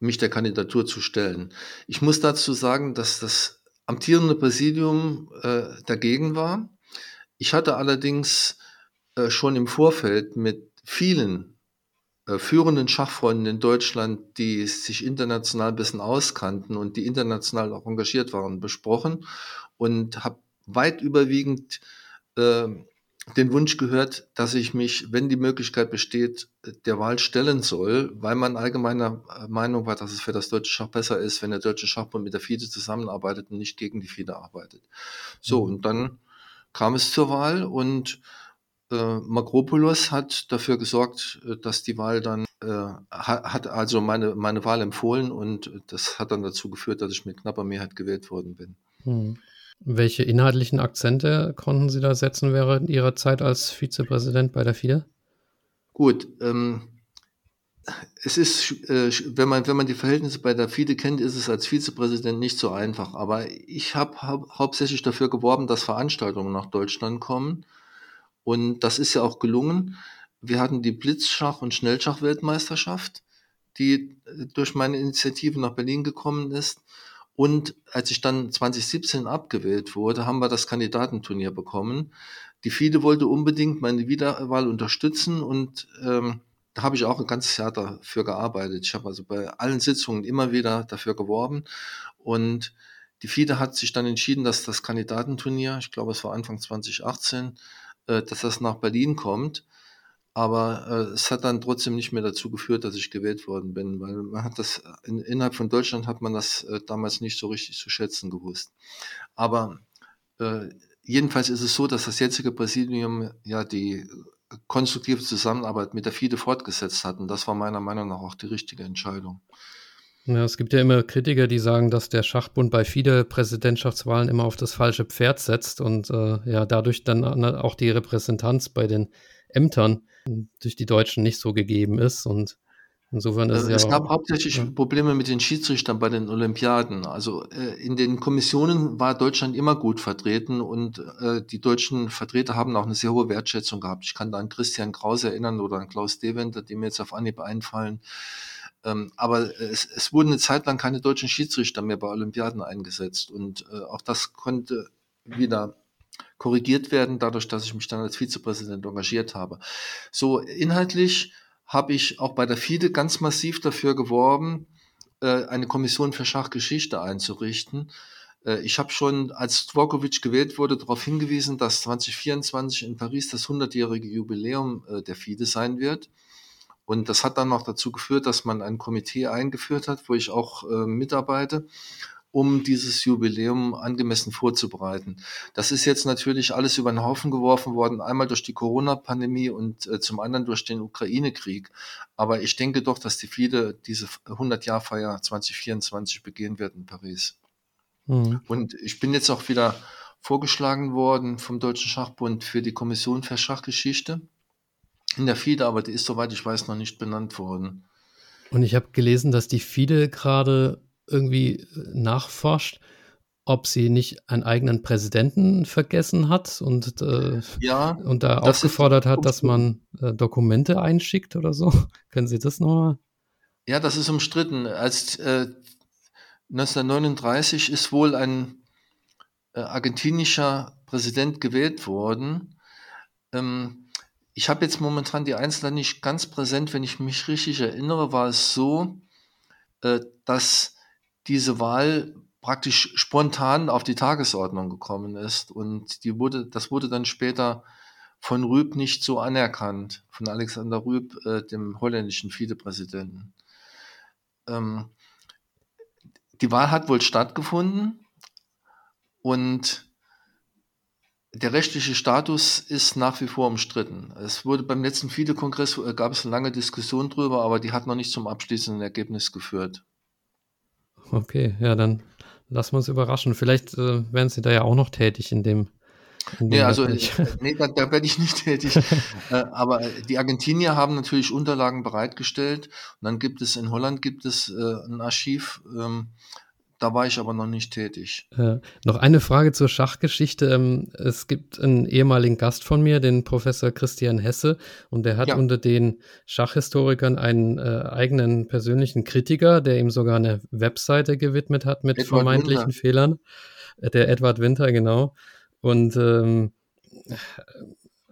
mich der Kandidatur zu stellen. Ich muss dazu sagen, dass das amtierende Präsidium äh, dagegen war. Ich hatte allerdings äh, schon im Vorfeld mit vielen führenden Schachfreunden in Deutschland, die sich international ein bisschen auskannten und die international auch engagiert waren, besprochen und habe weit überwiegend äh, den Wunsch gehört, dass ich mich, wenn die Möglichkeit besteht, der Wahl stellen soll, weil man allgemeiner äh, Meinung war, dass es für das deutsche Schach besser ist, wenn der deutsche Schachbund mit der FIDE zusammenarbeitet und nicht gegen die FIDE arbeitet. So, mhm. und dann kam es zur Wahl und äh, Makropoulos hat dafür gesorgt, äh, dass die Wahl dann, äh, hat also meine, meine Wahl empfohlen und das hat dann dazu geführt, dass ich mit knapper Mehrheit gewählt worden bin. Mhm. Welche inhaltlichen Akzente konnten Sie da setzen während Ihrer Zeit als Vizepräsident bei der FIDE? Gut, ähm, es ist, äh, wenn, man, wenn man die Verhältnisse bei der FIDE kennt, ist es als Vizepräsident nicht so einfach. Aber ich habe hau hauptsächlich dafür geworben, dass Veranstaltungen nach Deutschland kommen. Und das ist ja auch gelungen. Wir hatten die Blitzschach- und Schnellschach-Weltmeisterschaft, die äh, durch meine Initiative nach Berlin gekommen ist. Und als ich dann 2017 abgewählt wurde, haben wir das Kandidatenturnier bekommen. Die FIDE wollte unbedingt meine Wiederwahl unterstützen und ähm, da habe ich auch ein ganzes Jahr dafür gearbeitet. Ich habe also bei allen Sitzungen immer wieder dafür geworben und die FIDE hat sich dann entschieden, dass das Kandidatenturnier, ich glaube es war Anfang 2018, äh, dass das nach Berlin kommt. Aber äh, es hat dann trotzdem nicht mehr dazu geführt, dass ich gewählt worden bin, weil man hat das in, innerhalb von Deutschland hat man das äh, damals nicht so richtig zu schätzen gewusst. Aber äh, jedenfalls ist es so, dass das jetzige Präsidium ja die konstruktive Zusammenarbeit mit der FIDE fortgesetzt hat. Und das war meiner Meinung nach auch die richtige Entscheidung. Ja, es gibt ja immer Kritiker, die sagen, dass der Schachbund bei FIDE-Präsidentschaftswahlen immer auf das falsche Pferd setzt und äh, ja dadurch dann auch die Repräsentanz bei den Ämtern durch die Deutschen nicht so gegeben ist. Und insofern ist es ja. Es gab hauptsächlich ja. Probleme mit den Schiedsrichtern bei den Olympiaden. Also äh, in den Kommissionen war Deutschland immer gut vertreten und äh, die deutschen Vertreter haben auch eine sehr hohe Wertschätzung gehabt. Ich kann da an Christian Kraus erinnern oder an Klaus Deventer, die mir jetzt auf Anhieb einfallen. Ähm, aber es, es wurden eine Zeit lang keine deutschen Schiedsrichter mehr bei Olympiaden eingesetzt und äh, auch das konnte wieder korrigiert werden, dadurch, dass ich mich dann als Vizepräsident engagiert habe. So inhaltlich habe ich auch bei der FIDE ganz massiv dafür geworben, äh, eine Kommission für Schachgeschichte einzurichten. Äh, ich habe schon, als Dvorkovic gewählt wurde, darauf hingewiesen, dass 2024 in Paris das 100-jährige Jubiläum äh, der FIDE sein wird. Und das hat dann noch dazu geführt, dass man ein Komitee eingeführt hat, wo ich auch mitarbeite um dieses Jubiläum angemessen vorzubereiten. Das ist jetzt natürlich alles über den Haufen geworfen worden, einmal durch die Corona-Pandemie und äh, zum anderen durch den Ukraine-Krieg. Aber ich denke doch, dass die viele diese 100-Jahr-Feier 2024 begehen wird in Paris. Mhm. Und ich bin jetzt auch wieder vorgeschlagen worden vom Deutschen Schachbund für die Kommission für Schachgeschichte in der FIDE, aber die ist, soweit ich weiß, noch nicht benannt worden. Und ich habe gelesen, dass die FIDE gerade irgendwie äh, nachforscht, ob sie nicht einen eigenen Präsidenten vergessen hat und, äh, ja, und da aufgefordert hat, dass man äh, Dokumente einschickt oder so. Können Sie das nochmal? Ja, das ist umstritten. Als äh, 1939 ist wohl ein äh, argentinischer Präsident gewählt worden. Ähm, ich habe jetzt momentan die Einzelnen nicht ganz präsent. Wenn ich mich richtig erinnere, war es so, äh, dass diese Wahl praktisch spontan auf die Tagesordnung gekommen ist. Und die wurde, das wurde dann später von Rüb nicht so anerkannt, von Alexander Rüb, äh, dem holländischen Vizepräsidenten. Ähm, die Wahl hat wohl stattgefunden und der rechtliche Status ist nach wie vor umstritten. Es wurde beim letzten FIDE-Kongress, äh, gab es eine lange Diskussion drüber, aber die hat noch nicht zum abschließenden Ergebnis geführt. Okay, ja, dann lassen wir uns überraschen. Vielleicht äh, werden Sie da ja auch noch tätig in dem. In nee, also äh, nee, da, da werde ich nicht tätig. äh, aber die Argentinier haben natürlich Unterlagen bereitgestellt. Und dann gibt es in Holland gibt es äh, ein Archiv. Ähm, da war ich aber noch nicht tätig. Äh, noch eine Frage zur Schachgeschichte. Ähm, es gibt einen ehemaligen Gast von mir, den Professor Christian Hesse, und der hat ja. unter den Schachhistorikern einen äh, eigenen persönlichen Kritiker, der ihm sogar eine Webseite gewidmet hat mit Edward vermeintlichen Winter. Fehlern. Äh, der Edward Winter, genau. Und ähm,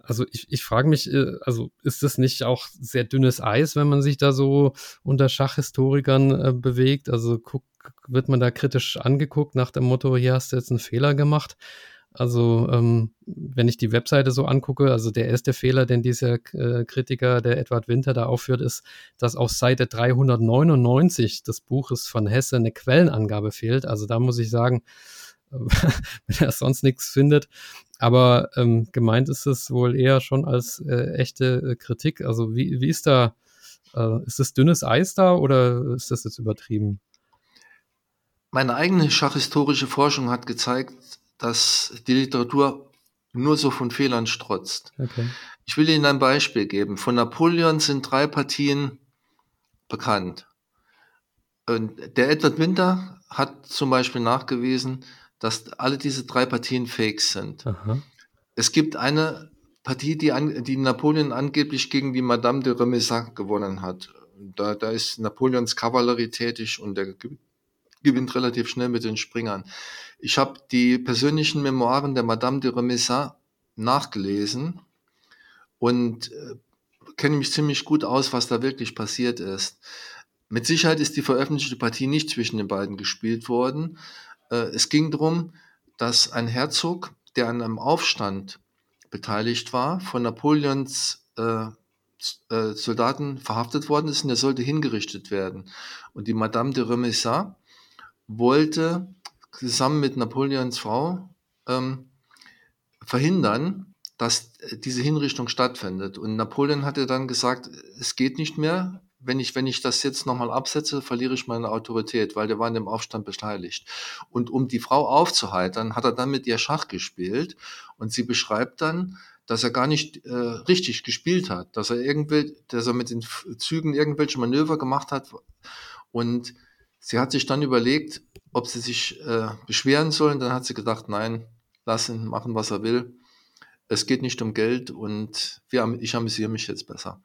also ich, ich frage mich, äh, also ist das nicht auch sehr dünnes Eis, wenn man sich da so unter Schachhistorikern äh, bewegt? Also guck, wird man da kritisch angeguckt nach dem Motto, hier hast du jetzt einen Fehler gemacht. Also ähm, wenn ich die Webseite so angucke, also der erste Fehler, den dieser äh, Kritiker, der Edward Winter da aufführt, ist, dass auf Seite 399 des Buches von Hesse eine Quellenangabe fehlt. Also da muss ich sagen, wenn er sonst nichts findet. Aber ähm, gemeint ist es wohl eher schon als äh, echte äh, Kritik. Also wie, wie ist da, äh, ist das dünnes Eis da oder ist das jetzt übertrieben? Meine eigene schachhistorische Forschung hat gezeigt, dass die Literatur nur so von Fehlern strotzt. Okay. Ich will Ihnen ein Beispiel geben. Von Napoleon sind drei Partien bekannt. Und der Edward Winter hat zum Beispiel nachgewiesen, dass alle diese drei Partien fake sind. Aha. Es gibt eine Partie, die, an, die Napoleon angeblich gegen die Madame de Remissac gewonnen hat. Da, da ist Napoleons Kavallerie tätig und der gewinnt relativ schnell mit den Springern. Ich habe die persönlichen Memoiren der Madame de Remissac nachgelesen und äh, kenne mich ziemlich gut aus, was da wirklich passiert ist. Mit Sicherheit ist die veröffentlichte Partie nicht zwischen den beiden gespielt worden, äh, es ging darum, dass ein Herzog, der an einem Aufstand beteiligt war, von Napoleons äh, äh, Soldaten verhaftet worden ist und er sollte hingerichtet werden. Und die Madame de Remisat wollte zusammen mit Napoleons Frau ähm, verhindern, dass diese Hinrichtung stattfindet. Und Napoleon hatte dann gesagt, es geht nicht mehr, wenn ich, wenn ich das jetzt nochmal absetze, verliere ich meine Autorität, weil der war in dem Aufstand beteiligt. Und um die Frau aufzuheitern, hat er dann mit ihr Schach gespielt und sie beschreibt dann, dass er gar nicht äh, richtig gespielt hat, dass er irgendwie, dass er mit den Zügen irgendwelche Manöver gemacht hat und sie hat sich dann überlegt, ob sie sich äh, beschweren sollen. Dann hat sie gedacht, nein, lass ihn machen, was er will. Es geht nicht um Geld und wir, ich amüsiere mich jetzt besser.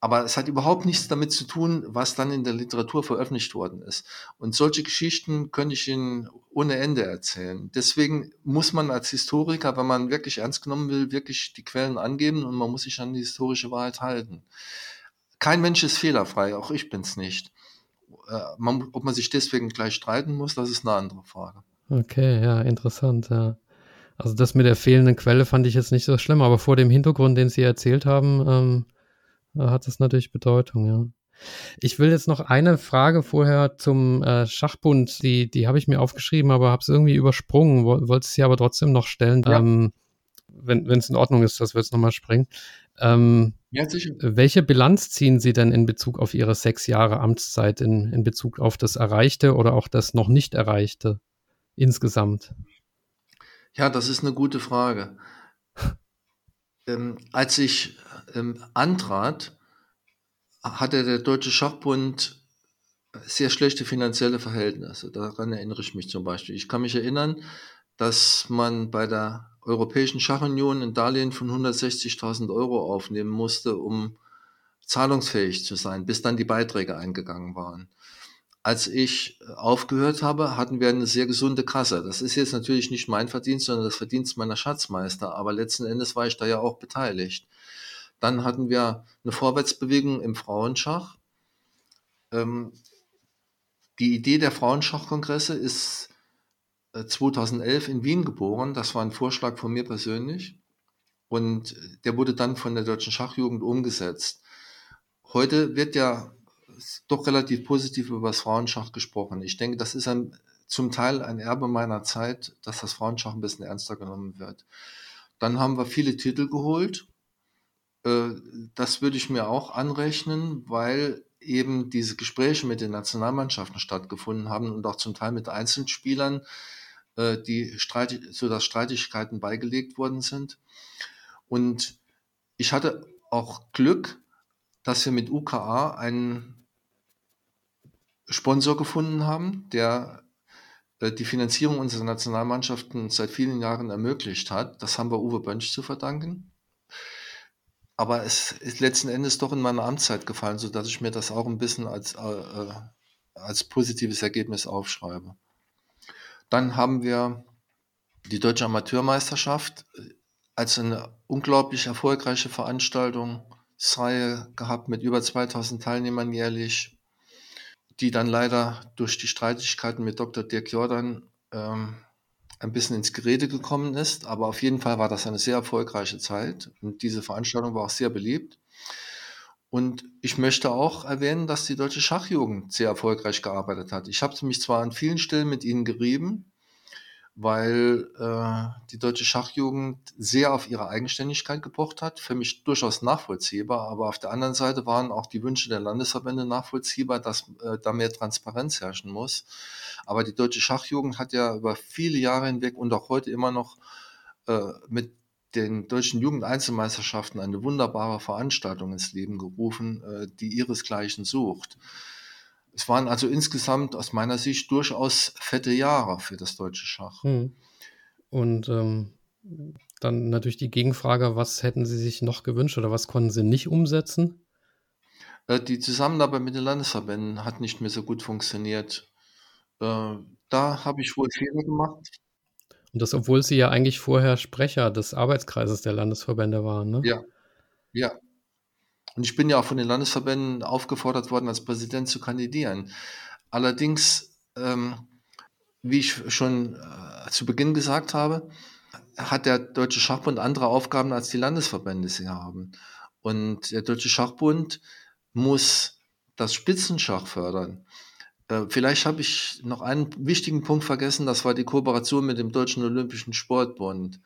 Aber es hat überhaupt nichts damit zu tun, was dann in der Literatur veröffentlicht worden ist. Und solche Geschichten könnte ich Ihnen ohne Ende erzählen. Deswegen muss man als Historiker, wenn man wirklich ernst genommen will, wirklich die Quellen angeben und man muss sich an die historische Wahrheit halten. Kein Mensch ist fehlerfrei, auch ich bin es nicht. Äh, man, ob man sich deswegen gleich streiten muss, das ist eine andere Frage. Okay, ja, interessant, ja. Also das mit der fehlenden Quelle fand ich jetzt nicht so schlimm, aber vor dem Hintergrund, den Sie erzählt haben, ähm, hat es natürlich Bedeutung, ja. Ich will jetzt noch eine Frage vorher zum äh, Schachbund. Die, die habe ich mir aufgeschrieben, aber habe es irgendwie übersprungen. Wollte sie aber trotzdem noch stellen. Ja. Ähm, wenn es in Ordnung ist, dass wir jetzt nochmal springen. Ähm, ja, sicher. Welche Bilanz ziehen Sie denn in Bezug auf Ihre sechs Jahre Amtszeit, in, in Bezug auf das Erreichte oder auch das noch nicht Erreichte insgesamt? Ja, das ist eine gute Frage. ähm, als ich ähm, antrat, hatte der Deutsche Schachbund sehr schlechte finanzielle Verhältnisse. Daran erinnere ich mich zum Beispiel. Ich kann mich erinnern, dass man bei der Europäischen Schachunion ein Darlehen von 160.000 Euro aufnehmen musste, um zahlungsfähig zu sein, bis dann die Beiträge eingegangen waren als ich äh, aufgehört habe, hatten wir eine sehr gesunde Kasse. Das ist jetzt natürlich nicht mein Verdienst, sondern das Verdienst meiner Schatzmeister. Aber letzten Endes war ich da ja auch beteiligt. Dann hatten wir eine Vorwärtsbewegung im Frauenschach. Ähm, die Idee der Frauenschachkongresse ist 2011 äh, in Wien geboren. Das war ein Vorschlag von mir persönlich. Und der wurde dann von der Deutschen Schachjugend umgesetzt. Heute wird ja doch relativ positiv über das Frauenschach gesprochen. Ich denke, das ist ein, zum Teil ein Erbe meiner Zeit, dass das Frauenschach ein bisschen ernster genommen wird. dann haben wir viele Titel geholt. Äh, das würde ich mir auch anrechnen, weil eben diese Gespräche mit den Nationalmannschaften stattgefunden haben und auch zum Teil mit Einzelspielern, äh, die Streit, sodass Streitigkeiten beigelegt worden sind. Und ich hatte auch Glück, dass wir mit UKA einen Sponsor gefunden haben, der äh, die Finanzierung unserer Nationalmannschaften seit vielen Jahren ermöglicht hat. Das haben wir Uwe Bönsch zu verdanken. Aber es ist letzten Endes doch in meine Amtszeit gefallen, sodass ich mir das auch ein bisschen als, äh, äh, als positives Ergebnis aufschreibe. Dann haben wir die Deutsche Amateurmeisterschaft als eine unglaublich erfolgreiche Veranstaltungsreihe gehabt mit über 2000 Teilnehmern jährlich, die dann leider durch die Streitigkeiten mit Dr. Dirk Jordan ähm, ein bisschen ins Gerede gekommen ist. Aber auf jeden Fall war das eine sehr erfolgreiche Zeit und diese Veranstaltung war auch sehr beliebt. Und ich möchte auch erwähnen, dass die deutsche Schachjugend sehr erfolgreich gearbeitet hat. Ich habe mich zwar an vielen Stellen mit ihnen gerieben, weil äh, die deutsche Schachjugend sehr auf ihre Eigenständigkeit gepocht hat. Für mich durchaus nachvollziehbar, aber auf der anderen Seite waren auch die Wünsche der Landesverbände nachvollziehbar, dass äh, da mehr Transparenz herrschen muss. Aber die deutsche Schachjugend hat ja über viele Jahre hinweg und auch heute immer noch äh, mit den deutschen Jugendeinzelmeisterschaften eine wunderbare Veranstaltung ins Leben gerufen, äh, die ihresgleichen sucht. Es waren also insgesamt aus meiner Sicht durchaus fette Jahre für das deutsche Schach. Hm. Und ähm, dann natürlich die Gegenfrage, was hätten Sie sich noch gewünscht oder was konnten Sie nicht umsetzen? Äh, die Zusammenarbeit mit den Landesverbänden hat nicht mehr so gut funktioniert. Äh, da habe ich wohl Fehler gemacht. Und das, obwohl Sie ja eigentlich vorher Sprecher des Arbeitskreises der Landesverbände waren, ne? Ja, ja. Und ich bin ja auch von den Landesverbänden aufgefordert worden, als Präsident zu kandidieren. Allerdings, ähm, wie ich schon äh, zu Beginn gesagt habe, hat der Deutsche Schachbund andere Aufgaben, als die Landesverbände sie haben. Und der Deutsche Schachbund muss das Spitzenschach fördern. Äh, vielleicht habe ich noch einen wichtigen Punkt vergessen, das war die Kooperation mit dem Deutschen Olympischen Sportbund.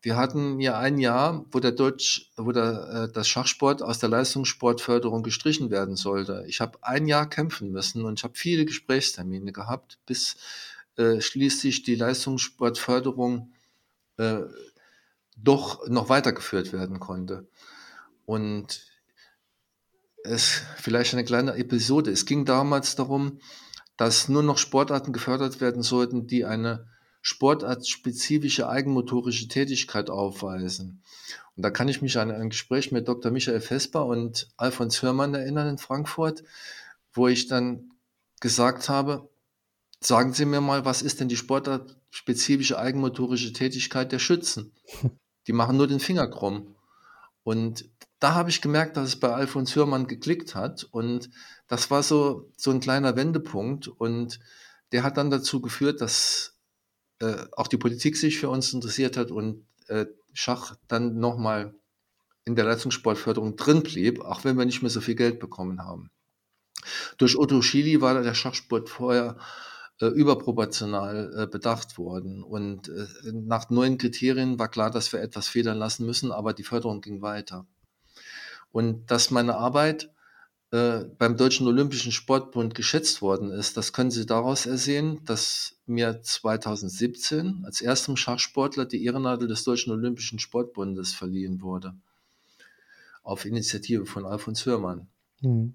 Wir hatten ja ein Jahr, wo der Deutsch, wo der, äh, das Schachsport aus der Leistungssportförderung gestrichen werden sollte. Ich habe ein Jahr kämpfen müssen und ich habe viele Gesprächstermine gehabt, bis äh, schließlich die Leistungssportförderung äh, doch noch weitergeführt werden konnte. Und es vielleicht eine kleine Episode. Es ging damals darum, dass nur noch Sportarten gefördert werden sollten, die eine sportartspezifische eigenmotorische Tätigkeit aufweisen. Und da kann ich mich an ein Gespräch mit Dr. Michael Vesper und Alfons Hörmann erinnern in Frankfurt, wo ich dann gesagt habe, sagen Sie mir mal, was ist denn die sportartspezifische eigenmotorische Tätigkeit der Schützen? Die machen nur den Finger krumm. Und da habe ich gemerkt, dass es bei Alfons Hörmann geklickt hat. Und das war so, so ein kleiner Wendepunkt. Und der hat dann dazu geführt, dass äh, auch die Politik sich für uns interessiert hat und äh, Schach dann nochmal in der Leistungssportförderung drin blieb, auch wenn wir nicht mehr so viel Geld bekommen haben. Durch Otto Schily war der Schachsport vorher äh, überproportional äh, bedacht worden. Und äh, nach neuen Kriterien war klar, dass wir etwas federn lassen müssen, aber die Förderung ging weiter. Und dass meine Arbeit äh, beim Deutschen Olympischen Sportbund geschätzt worden ist, das können Sie daraus ersehen, dass mir 2017 als erstem Schachsportler die Ehrennadel des Deutschen Olympischen Sportbundes verliehen wurde. Auf Initiative von Alfons Hörmann. Mhm.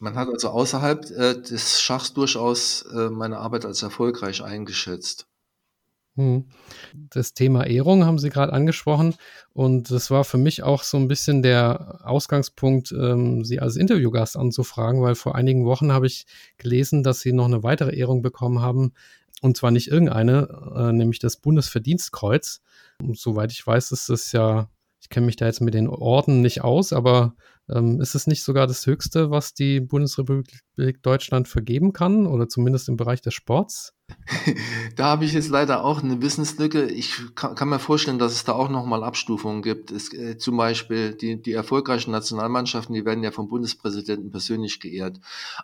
Man hat also außerhalb äh, des Schachs durchaus äh, meine Arbeit als erfolgreich eingeschätzt. Hm. Das Thema Ehrung haben Sie gerade angesprochen und das war für mich auch so ein bisschen der Ausgangspunkt, ähm, Sie als Interviewgast anzufragen, weil vor einigen Wochen habe ich gelesen, dass Sie noch eine weitere Ehrung bekommen haben und zwar nicht irgendeine, äh, nämlich das Bundesverdienstkreuz. Und soweit ich weiß, ist das ja, ich kenne mich da jetzt mit den Orden nicht aus, aber ähm, ist es nicht sogar das Höchste, was die Bundesrepublik Deutschland vergeben kann oder zumindest im Bereich des Sports? Da habe ich jetzt leider auch eine Wissenslücke. Ich kann, kann mir vorstellen, dass es da auch nochmal Abstufungen gibt. Es, äh, zum Beispiel die, die erfolgreichen Nationalmannschaften, die werden ja vom Bundespräsidenten persönlich geehrt.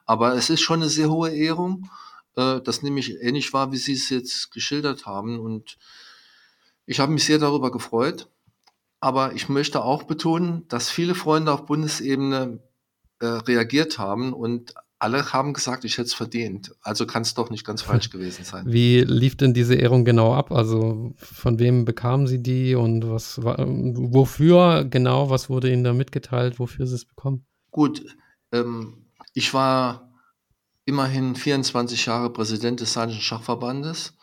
Aber es ist schon eine sehr hohe Ehrung. Äh, das nehme ich ähnlich wahr, wie Sie es jetzt geschildert haben. Und ich habe mich sehr darüber gefreut Aber ich möchte auch betonen, dass viele Freunde auf Bundesebene äh, reagiert haben und alle haben gesagt, ich hätte es verdient. Also kann es doch nicht ganz falsch gewesen sein. Wie lief denn diese Ehrung genau ab? Also von wem bekamen Sie die und was wofür genau, was wurde Ihnen da mitgeteilt, wofür Sie es bekommen? Gut, ähm, ich war immerhin 24 Jahre Präsident des Saarländischen Schachverbandes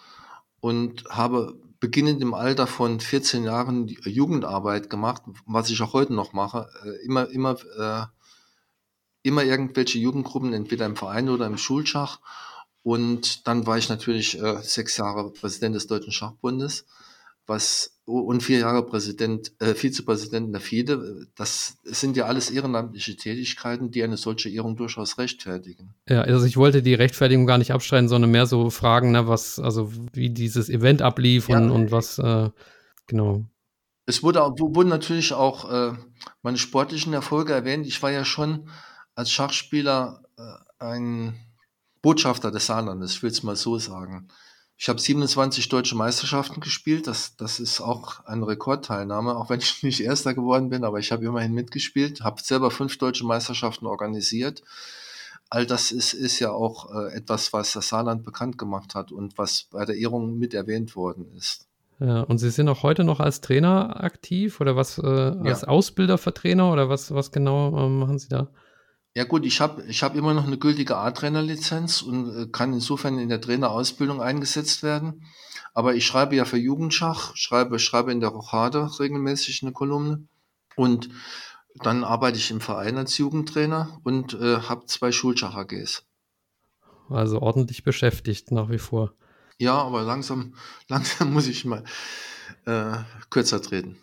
und habe beginnend im Alter von 14 Jahren Jugendarbeit gemacht, was ich auch heute noch mache. Äh, immer, immer äh, immer irgendwelche Jugendgruppen, entweder im Verein oder im Schulschach. Und dann war ich natürlich äh, sechs Jahre Präsident des Deutschen Schachbundes, was und vier Jahre Präsident, äh, Vizepräsident der FIDE. Das sind ja alles ehrenamtliche Tätigkeiten, die eine solche Ehrung durchaus rechtfertigen. Ja, also ich wollte die Rechtfertigung gar nicht abstreiten, sondern mehr so fragen, ne, was, also wie dieses Event ablief ja, und, und was, äh, genau. Es wurde, wurden natürlich auch äh, meine sportlichen Erfolge erwähnt. Ich war ja schon als Schachspieler äh, ein Botschafter des Saarlandes, ich will es mal so sagen. Ich habe 27 deutsche Meisterschaften gespielt, das, das ist auch eine Rekordteilnahme, auch wenn ich nicht Erster geworden bin, aber ich habe immerhin mitgespielt, habe selber fünf deutsche Meisterschaften organisiert. All das ist, ist ja auch äh, etwas, was das Saarland bekannt gemacht hat und was bei der Ehrung mit erwähnt worden ist. Ja, und Sie sind auch heute noch als Trainer aktiv oder was, äh, als ja. Ausbilder für Trainer oder was, was genau äh, machen Sie da? Ja gut, ich habe ich hab immer noch eine gültige A-Trainer-Lizenz und äh, kann insofern in der Trainerausbildung eingesetzt werden. Aber ich schreibe ja für Jugendschach, schreibe, schreibe in der Rochade regelmäßig eine Kolumne und dann arbeite ich im Verein als Jugendtrainer und äh, habe zwei Schulschach-AGs. Also ordentlich beschäftigt nach wie vor. Ja, aber langsam, langsam muss ich mal äh, kürzer treten.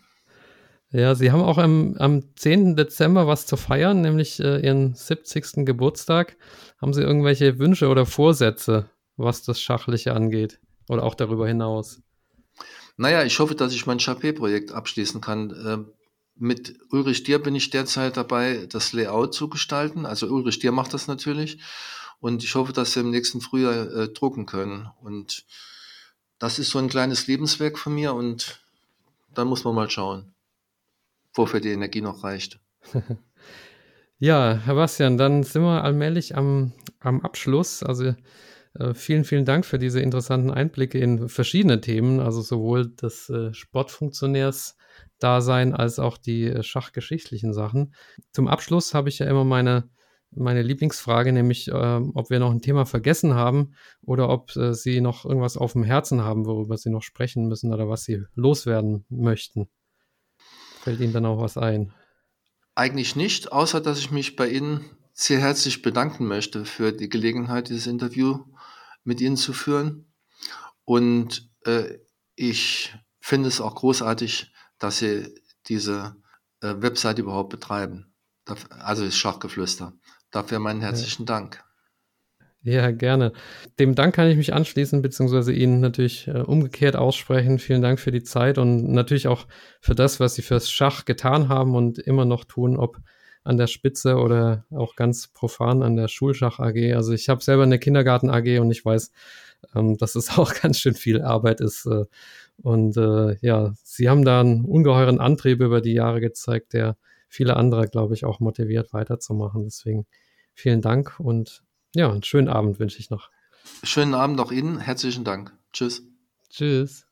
Ja, Sie haben auch am, am 10. Dezember was zu feiern, nämlich äh, Ihren 70. Geburtstag. Haben Sie irgendwelche Wünsche oder Vorsätze, was das Schachliche angeht? Oder auch darüber hinaus? Naja, ich hoffe, dass ich mein Chapé-Projekt abschließen kann. Äh, mit Ulrich Dier bin ich derzeit dabei, das Layout zu gestalten. Also Ulrich Dier macht das natürlich. Und ich hoffe, dass wir im nächsten Frühjahr äh, drucken können. Und das ist so ein kleines Lebenswerk von mir und dann muss man mal schauen wofür die Energie noch reicht. ja, Herr Bastian, dann sind wir allmählich am, am Abschluss. Also äh, vielen, vielen Dank für diese interessanten Einblicke in verschiedene Themen, also sowohl das äh, Sportfunktionärs-Dasein als auch die äh, schachgeschichtlichen Sachen. Zum Abschluss habe ich ja immer meine meine Lieblingsfrage, nämlich äh, ob wir noch ein Thema vergessen haben oder ob äh, Sie noch irgendwas auf dem Herzen haben, worüber Sie noch sprechen müssen oder was Sie loswerden möchten. Fällt Ihnen dann auch was ein? Eigentlich nicht, außer dass ich mich bei Ihnen sehr herzlich bedanken möchte für die Gelegenheit, dieses Interview mit Ihnen zu führen. Und äh, ich finde es auch großartig, dass Sie diese äh, Website überhaupt betreiben. Also das Schachgeflüster. Dafür meinen herzlichen ja. Dank. Ja, gerne. Dem Dank kann ich mich anschließen, beziehungsweise Ihnen natürlich äh, umgekehrt aussprechen. Vielen Dank für die Zeit und natürlich auch für das, was Sie fürs Schach getan haben und immer noch tun, ob an der Spitze oder auch ganz profan an der Schulschach AG. Also ich habe selber eine Kindergarten AG und ich weiß, ähm, dass es auch ganz schön viel Arbeit ist. Äh, und äh, ja, Sie haben da einen ungeheuren Antrieb über die Jahre gezeigt, der viele andere, glaube ich, auch motiviert weiterzumachen. Deswegen vielen Dank und ja, einen schönen Abend wünsche ich noch. Schönen Abend auch Ihnen. Herzlichen Dank. Tschüss. Tschüss.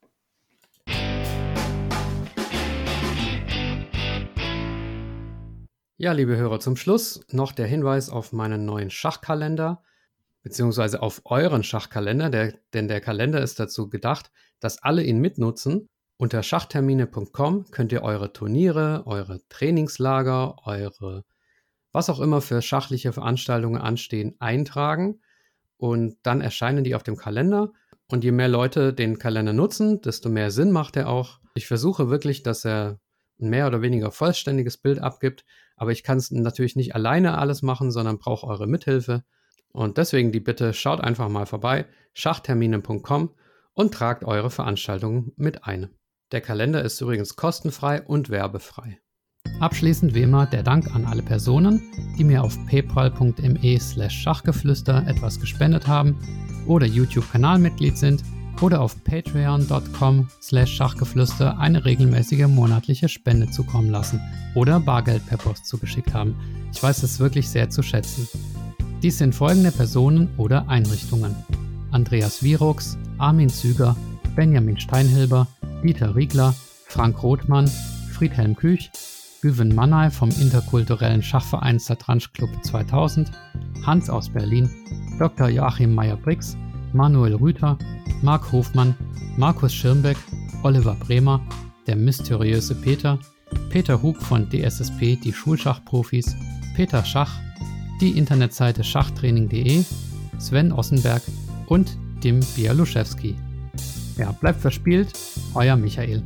Ja, liebe Hörer, zum Schluss noch der Hinweis auf meinen neuen Schachkalender, beziehungsweise auf euren Schachkalender, der, denn der Kalender ist dazu gedacht, dass alle ihn mitnutzen. Unter schachtermine.com könnt ihr eure Turniere, eure Trainingslager, eure was auch immer für schachliche Veranstaltungen anstehen, eintragen und dann erscheinen die auf dem Kalender. Und je mehr Leute den Kalender nutzen, desto mehr Sinn macht er auch. Ich versuche wirklich, dass er ein mehr oder weniger vollständiges Bild abgibt, aber ich kann es natürlich nicht alleine alles machen, sondern brauche eure Mithilfe. Und deswegen die Bitte, schaut einfach mal vorbei, schachtermine.com und tragt eure Veranstaltungen mit ein. Der Kalender ist übrigens kostenfrei und werbefrei. Abschließend wie immer der Dank an alle Personen, die mir auf paypal.me slash Schachgeflüster etwas gespendet haben oder YouTube-Kanalmitglied sind. oder auf patreon.com slash Schachgeflüster eine regelmäßige monatliche Spende zukommen lassen oder Bargeld per Post zugeschickt haben. Ich weiß es wirklich sehr zu schätzen. Dies sind folgende Personen oder Einrichtungen. Andreas Virux, Armin Züger, Benjamin Steinhilber, Dieter Riegler, Frank Rothmann, Friedhelm Küch, Güven Mannay vom interkulturellen Schachverein Satranj Club 2000, Hans aus Berlin, Dr. Joachim Meyer-Brix, Manuel Rüther, Marc Hofmann, Markus Schirmbeck, Oliver Bremer, der mysteriöse Peter, Peter Hug von DSSP, die Schulschachprofis, Peter Schach, die Internetseite schachtraining.de, Sven Ossenberg und Dim Bialuszewski. Ja, bleibt verspielt, euer Michael.